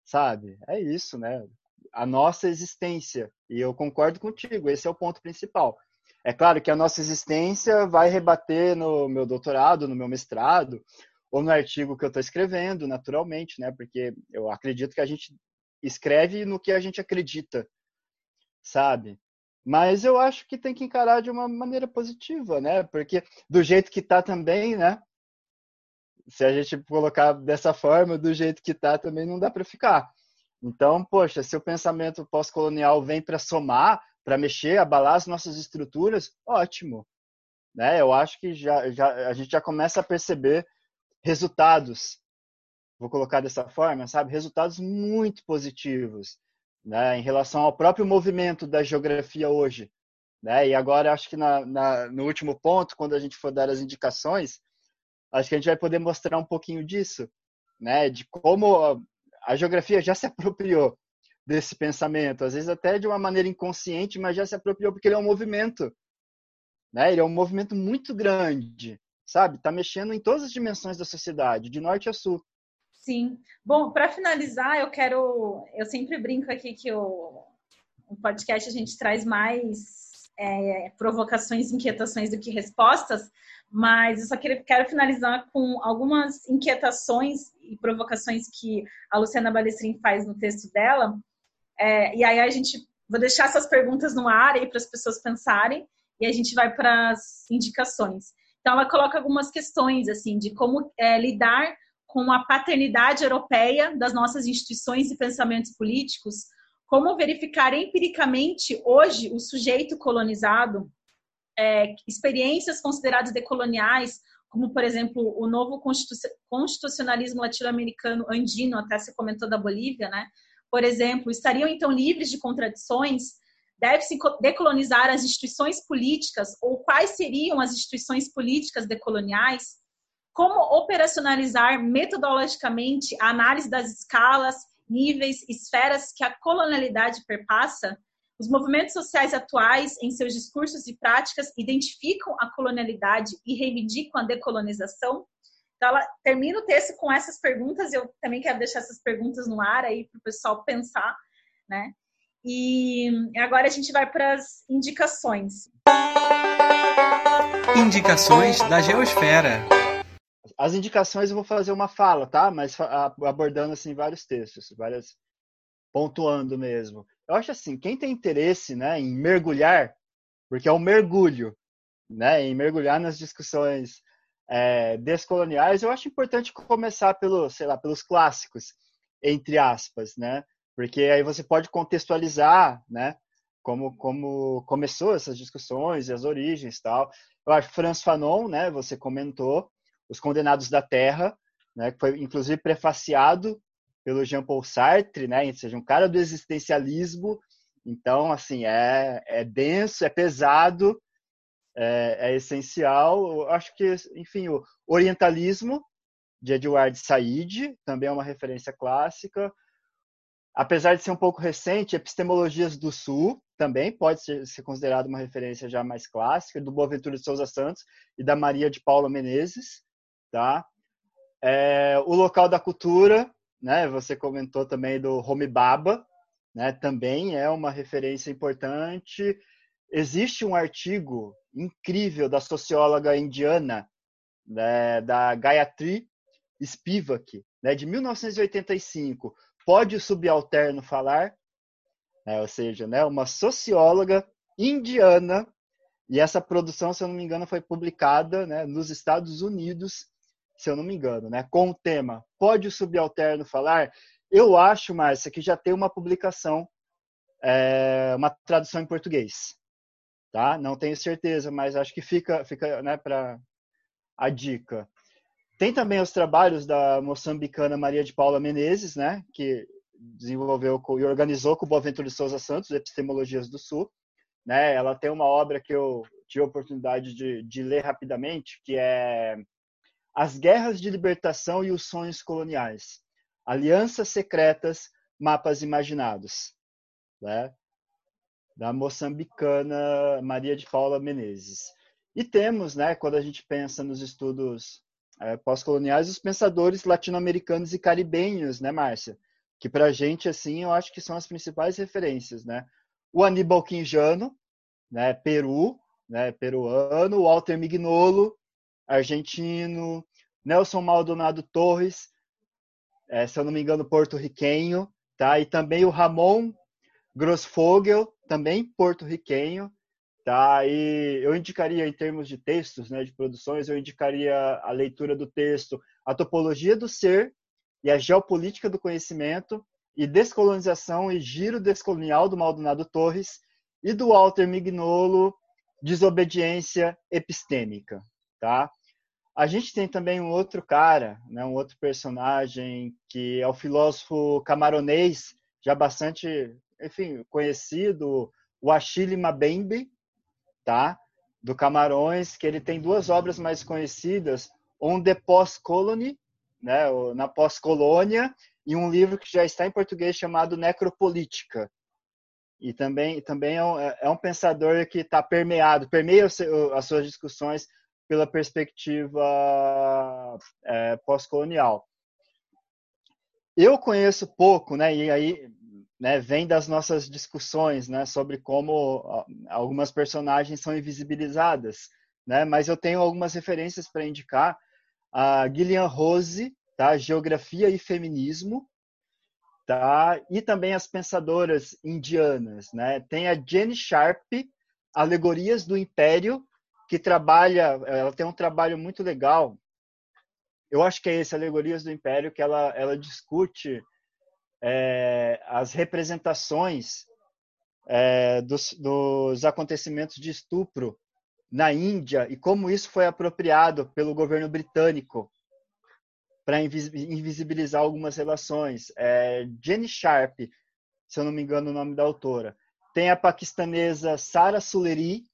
sabe? É isso, né? A nossa existência. E eu concordo contigo, esse é o ponto principal. É claro que a nossa existência vai rebater no meu doutorado, no meu mestrado, ou no artigo que eu estou escrevendo, naturalmente, né? Porque eu acredito que a gente escreve no que a gente acredita, sabe? Mas eu acho que tem que encarar de uma maneira positiva, né? Porque do jeito que tá também, né? Se a gente colocar dessa forma, do jeito que tá também não dá para ficar. Então, poxa, se o pensamento pós-colonial vem para somar, para mexer, abalar as nossas estruturas, ótimo. Né? Eu acho que já, já, a gente já começa a perceber resultados, vou colocar dessa forma, sabe? Resultados muito positivos né, em relação ao próprio movimento da geografia hoje. Né? E agora, acho que na, na, no último ponto, quando a gente for dar as indicações, acho que a gente vai poder mostrar um pouquinho disso, né? de como a geografia já se apropriou desse pensamento, às vezes até de uma maneira inconsciente, mas já se apropriou porque ele é um movimento. Né? Ele é um movimento muito grande, sabe? Está mexendo em todas as dimensões da sociedade, de norte a sul. Sim. Bom, para finalizar, eu quero. Eu sempre brinco aqui que o, o podcast a gente traz mais é, provocações, inquietações do que respostas, mas eu só quero, quero finalizar com algumas inquietações e provocações que a Luciana Balestrin faz no texto dela. É, e aí a gente. Vou deixar essas perguntas no ar aí para as pessoas pensarem e a gente vai para as indicações. Então, ela coloca algumas questões, assim, de como é, lidar com a paternidade europeia das nossas instituições e pensamentos políticos, como verificar empiricamente hoje o sujeito colonizado, é, experiências consideradas decoloniais, como, por exemplo, o novo constitucionalismo latino-americano andino, até se comentou da Bolívia, né? Por exemplo, estariam então livres de contradições? Deve-se decolonizar as instituições políticas ou quais seriam as instituições políticas decoloniais? Como operacionalizar metodologicamente a análise das escalas, níveis, esferas que a colonialidade perpassa. Os movimentos sociais atuais, em seus discursos e práticas, identificam a colonialidade e reivindicam a decolonização. Então, ela termina o texto com essas perguntas. Eu também quero deixar essas perguntas no ar aí para o pessoal pensar, né? E agora a gente vai para as indicações. Indicações da Geosfera. As indicações eu vou fazer uma fala, tá? Mas abordando assim vários textos, várias pontuando mesmo. Eu acho assim, quem tem interesse, né, em mergulhar, porque é um mergulho, né, em mergulhar nas discussões é, descoloniais, eu acho importante começar pelo, sei lá, pelos clássicos, entre aspas, né? Porque aí você pode contextualizar, né? Como, como começou essas discussões e as origens tal. Eu acho Franz Fanon, né? Você comentou, os Condenados da Terra, né, que foi inclusive prefaciado pelo Jean-Paul Sartre, né, ou seja, um cara do existencialismo. Então, assim, é, é denso, é pesado, é, é essencial. Eu acho que, enfim, o Orientalismo, de Edward Said, também é uma referência clássica. Apesar de ser um pouco recente, Epistemologias do Sul, também pode ser, ser considerado uma referência já mais clássica, do Boaventura de Souza Santos e da Maria de Paula Menezes, tá? É, o local da cultura, né? Você comentou também do Home Baba, né? Também é uma referência importante. Existe um artigo incrível da socióloga indiana, né, da Gayatri Spivak, né, de 1985. Pode o subalterno falar? É, ou seja, né, uma socióloga indiana, e essa produção, se eu não me engano, foi publicada né, nos Estados Unidos, se eu não me engano, né, com o tema Pode o subalterno falar? Eu acho, Márcia, que já tem uma publicação, é, uma tradução em português. Tá? Não tenho certeza, mas acho que fica, fica né, para a dica. Tem também os trabalhos da moçambicana Maria de Paula Menezes, né, que desenvolveu e organizou com o Boaventura de Souza Santos, Epistemologias do Sul. Né? Ela tem uma obra que eu tive a oportunidade de, de ler rapidamente, que é As Guerras de Libertação e os Sonhos Coloniais. Alianças Secretas, Mapas Imaginados. Né? Da moçambicana Maria de Paula Menezes. E temos, né, quando a gente pensa nos estudos é, pós-coloniais, os pensadores latino-americanos e caribenhos, né, Márcia? Que para a gente, assim, eu acho que são as principais referências, né? O Aníbal Quinjano, né, Peru, né, peruano, o Walter Mignolo, argentino, Nelson Maldonado Torres, é, se eu não me engano, porto-riquenho, tá? E também o Ramon Grossfogel, também porto-riquenho, Tá? E eu indicaria, em termos de textos, né, de produções, eu indicaria a leitura do texto A Topologia do Ser e a Geopolítica do Conhecimento e Descolonização e Giro Descolonial do Maldonado Torres e do Walter Mignolo, Desobediência Epistêmica. Tá? A gente tem também um outro cara, né, um outro personagem, que é o filósofo camaronês, já bastante enfim, conhecido, o Achille Mbembe, tá? do Camarões, que ele tem duas obras mais conhecidas, On the Post-Colony, né, na pós-colônia, e um livro que já está em português chamado Necropolítica. E também, também é, um, é um pensador que está permeado, permeia as suas discussões pela perspectiva é, pós-colonial. Eu conheço pouco, né, e aí né, vem das nossas discussões né, sobre como algumas personagens são invisibilizadas. Né, mas eu tenho algumas referências para indicar. A Gillian Rose, tá, Geografia e Feminismo, tá, e também as pensadoras indianas. Né, tem a Jenny Sharp, Alegorias do Império, que trabalha, ela tem um trabalho muito legal. Eu acho que é esse, Alegorias do Império, que ela, ela discute é, as representações é, dos, dos acontecimentos de estupro na Índia e como isso foi apropriado pelo governo britânico para invisibilizar algumas relações. É, Jenny Sharp, se eu não me engano o nome da autora. Tem a paquistanesa Sara Suleri,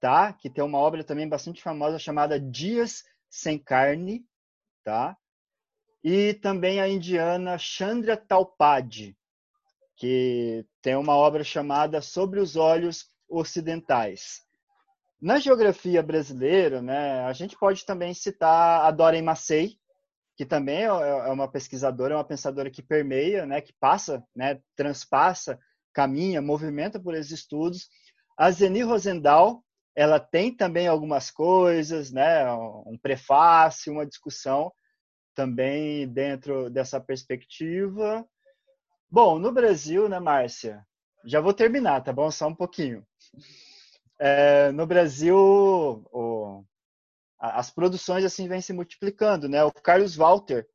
tá? que tem uma obra também bastante famosa chamada Dias Sem Carne, tá? e também a indiana Chandra Talpade, que tem uma obra chamada Sobre os Olhos Ocidentais. Na geografia brasileira, né, a gente pode também citar a Doreen Massey, que também é, é uma pesquisadora, é uma pensadora que permeia, né, que passa, né, transpassa, caminha, movimenta por esses estudos. A Zeni Rosendahl, ela tem também algumas coisas, né, um prefácio, uma discussão, também dentro dessa perspectiva. Bom, no Brasil, né, Márcia? Já vou terminar, tá bom? Só um pouquinho. É, no Brasil, o, as produções assim vêm se multiplicando, né? O Carlos Walter,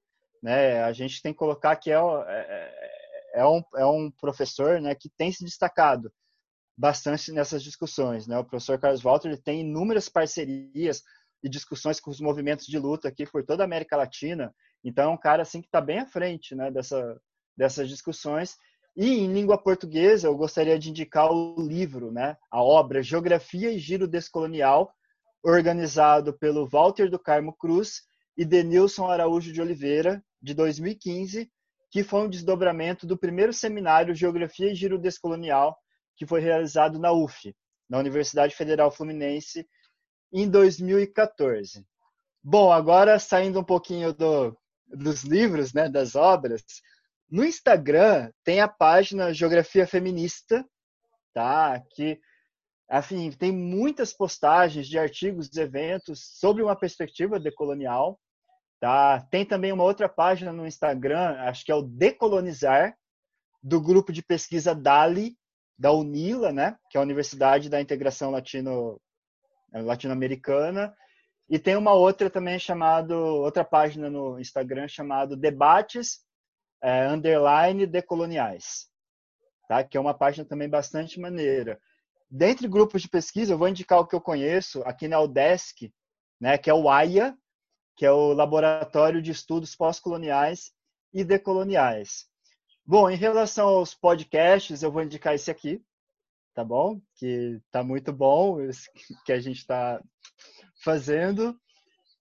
né? A gente tem que colocar que é, é, é, um, é um professor, né? Que tem se destacado bastante nessas discussões, né? O professor Carlos Walter ele tem inúmeras parcerias e discussões com os movimentos de luta aqui por toda a América Latina. Então, é um cara assim que está bem à frente né, dessa, dessas discussões. E em língua portuguesa, eu gostaria de indicar o livro, né, a obra Geografia e Giro Descolonial, organizado pelo Walter do Carmo Cruz e Denilson Araújo de Oliveira, de 2015, que foi um desdobramento do primeiro seminário Geografia e Giro Descolonial, que foi realizado na UF, na Universidade Federal Fluminense, em 2014. Bom, agora saindo um pouquinho do, dos livros, né, das obras, no Instagram tem a página Geografia Feminista, tá? Que, enfim, tem muitas postagens de artigos, de eventos sobre uma perspectiva decolonial, tá? Tem também uma outra página no Instagram, acho que é o Decolonizar, do grupo de pesquisa DALI, da UNILA, né? Que é a Universidade da Integração Latino latino-americana, e tem uma outra também chamado outra página no Instagram chamado Debates é, underline decoloniais, tá? Que é uma página também bastante maneira. Dentre grupos de pesquisa, eu vou indicar o que eu conheço aqui na UDESC, né? Que é o AIA, que é o Laboratório de Estudos Pós-Coloniais e Decoloniais. Bom, em relação aos podcasts, eu vou indicar esse aqui, tá bom? Que tá muito bom, que a gente está fazendo.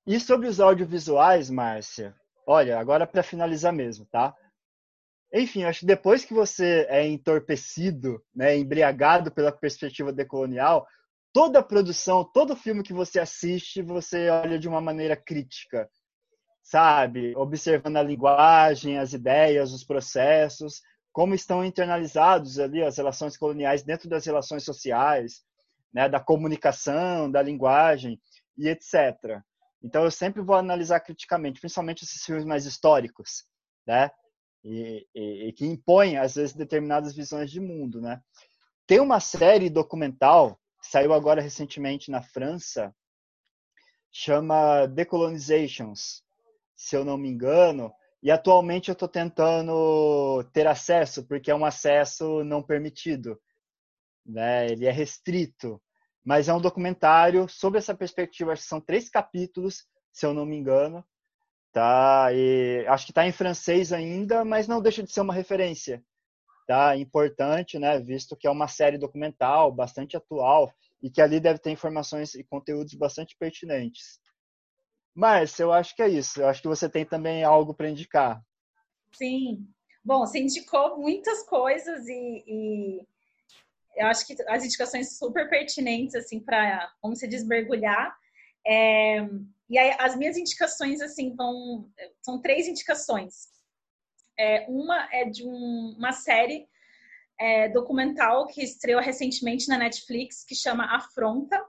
E sobre os audiovisuais, Márcia, olha, agora para finalizar mesmo, tá? Enfim, acho que depois que você é entorpecido, né, embriagado pela perspectiva decolonial, toda a produção, todo filme que você assiste, você olha de uma maneira crítica, sabe? Observando a linguagem, as ideias, os processos, como estão internalizados ali as relações coloniais dentro das relações sociais, né, da comunicação, da linguagem e etc. Então eu sempre vou analisar criticamente, principalmente esses filmes mais históricos, né? E, e, e que impõem às vezes determinadas visões de mundo, né? Tem uma série documental saiu agora recentemente na França, chama Decolonizations, se eu não me engano, e atualmente eu estou tentando ter acesso, porque é um acesso não permitido. Né? Ele é restrito. Mas é um documentário sobre essa perspectiva. Acho que são três capítulos, se eu não me engano. Tá? E acho que está em francês ainda, mas não deixa de ser uma referência. Tá? Importante, né? visto que é uma série documental bastante atual e que ali deve ter informações e conteúdos bastante pertinentes. Márcia, eu acho que é isso. Eu acho que você tem também algo para indicar. Sim. Bom, você indicou muitas coisas e, e, eu acho que as indicações super pertinentes, assim, para, como se diz. É, e aí, as minhas indicações, assim, vão... São três indicações. É, uma é de um, uma série é, documental que estreou recentemente na Netflix, que chama Afronta,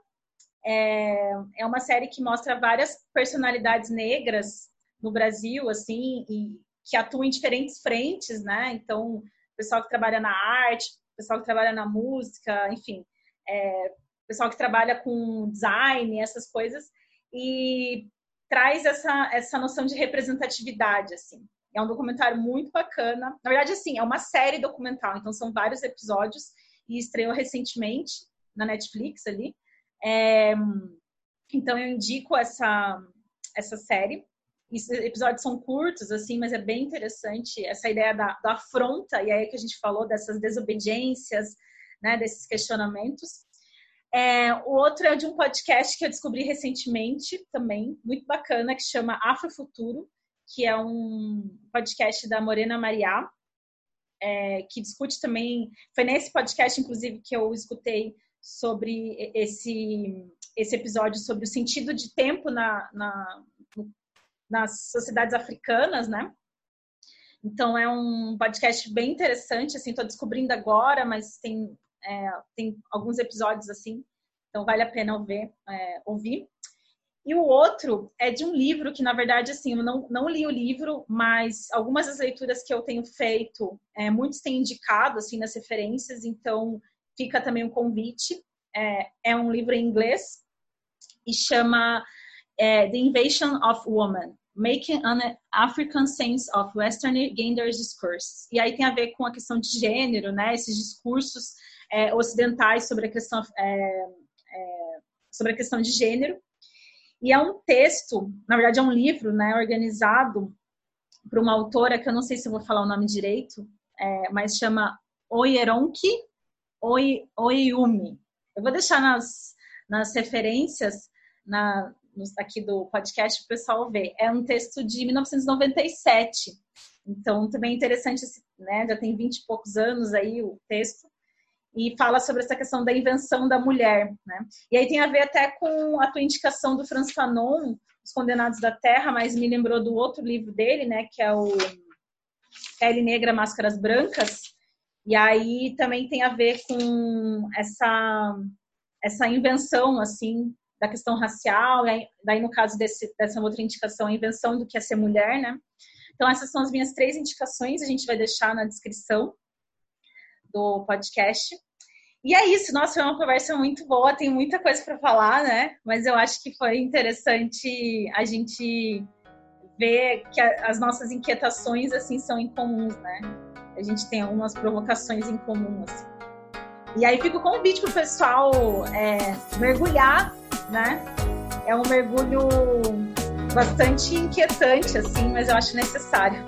é, é uma série que mostra várias personalidades negras no Brasil, assim, e que atuam em diferentes frentes, né? Então, pessoal que trabalha na arte, pessoal que trabalha na música, enfim, é, pessoal que trabalha com design, essas coisas, e traz essa, essa noção de representatividade, assim. É um documentário muito bacana. Na verdade, assim, é uma série documental, então são vários episódios e estreou recentemente na Netflix ali. É, então eu indico essa, essa série. Os episódios são curtos, assim, mas é bem interessante essa ideia da, da afronta, e aí que a gente falou dessas desobediências, né, desses questionamentos. É, o outro é de um podcast que eu descobri recentemente também, muito bacana, que chama Afrofuturo, que é um podcast da Morena Mariá, é, que discute também. Foi nesse podcast, inclusive, que eu escutei sobre esse, esse episódio sobre o sentido de tempo na, na, nas sociedades africanas, né? Então é um podcast bem interessante, assim, estou descobrindo agora, mas tem, é, tem alguns episódios assim, então vale a pena ver, é, ouvir. E o outro é de um livro que, na verdade, assim, eu não, não li o livro, mas algumas das leituras que eu tenho feito, é, muitos têm indicado, assim, nas referências, então fica também um convite. É, é um livro em inglês e chama é, The Invasion of Woman, Making an African Sense of Western Gender Discourse. E aí tem a ver com a questão de gênero, né? Esses discursos é, ocidentais sobre a questão é, é, sobre a questão de gênero. E é um texto, na verdade é um livro, né? Organizado por uma autora que eu não sei se vou falar o nome direito, é, mas chama Oyeronki Oi, Oiumi. Eu vou deixar nas, nas referências na, aqui do podcast para o pessoal ver. É um texto de 1997. Então, também é interessante, né? Já tem 20 e poucos anos aí o texto. e fala sobre essa questão da invenção da mulher, né? E aí tem a ver até com a tua indicação do Franz Fanon, Os Condenados da Terra, mas me lembrou do outro livro dele, né, que é o Pele Negra, Máscaras Brancas, e aí também tem a ver com essa essa invenção assim da questão racial, daí no caso desse, dessa outra indicação, a invenção do que é ser mulher, né? Então essas são as minhas três indicações, a gente vai deixar na descrição do podcast. E é isso, nossa, foi uma conversa muito boa, tem muita coisa para falar, né? Mas eu acho que foi interessante a gente ver que as nossas inquietações assim são incomuns, né? A gente tem algumas provocações em comum, assim. E aí fica o convite para o pessoal é, mergulhar, né? É um mergulho bastante inquietante, assim, mas eu acho necessário.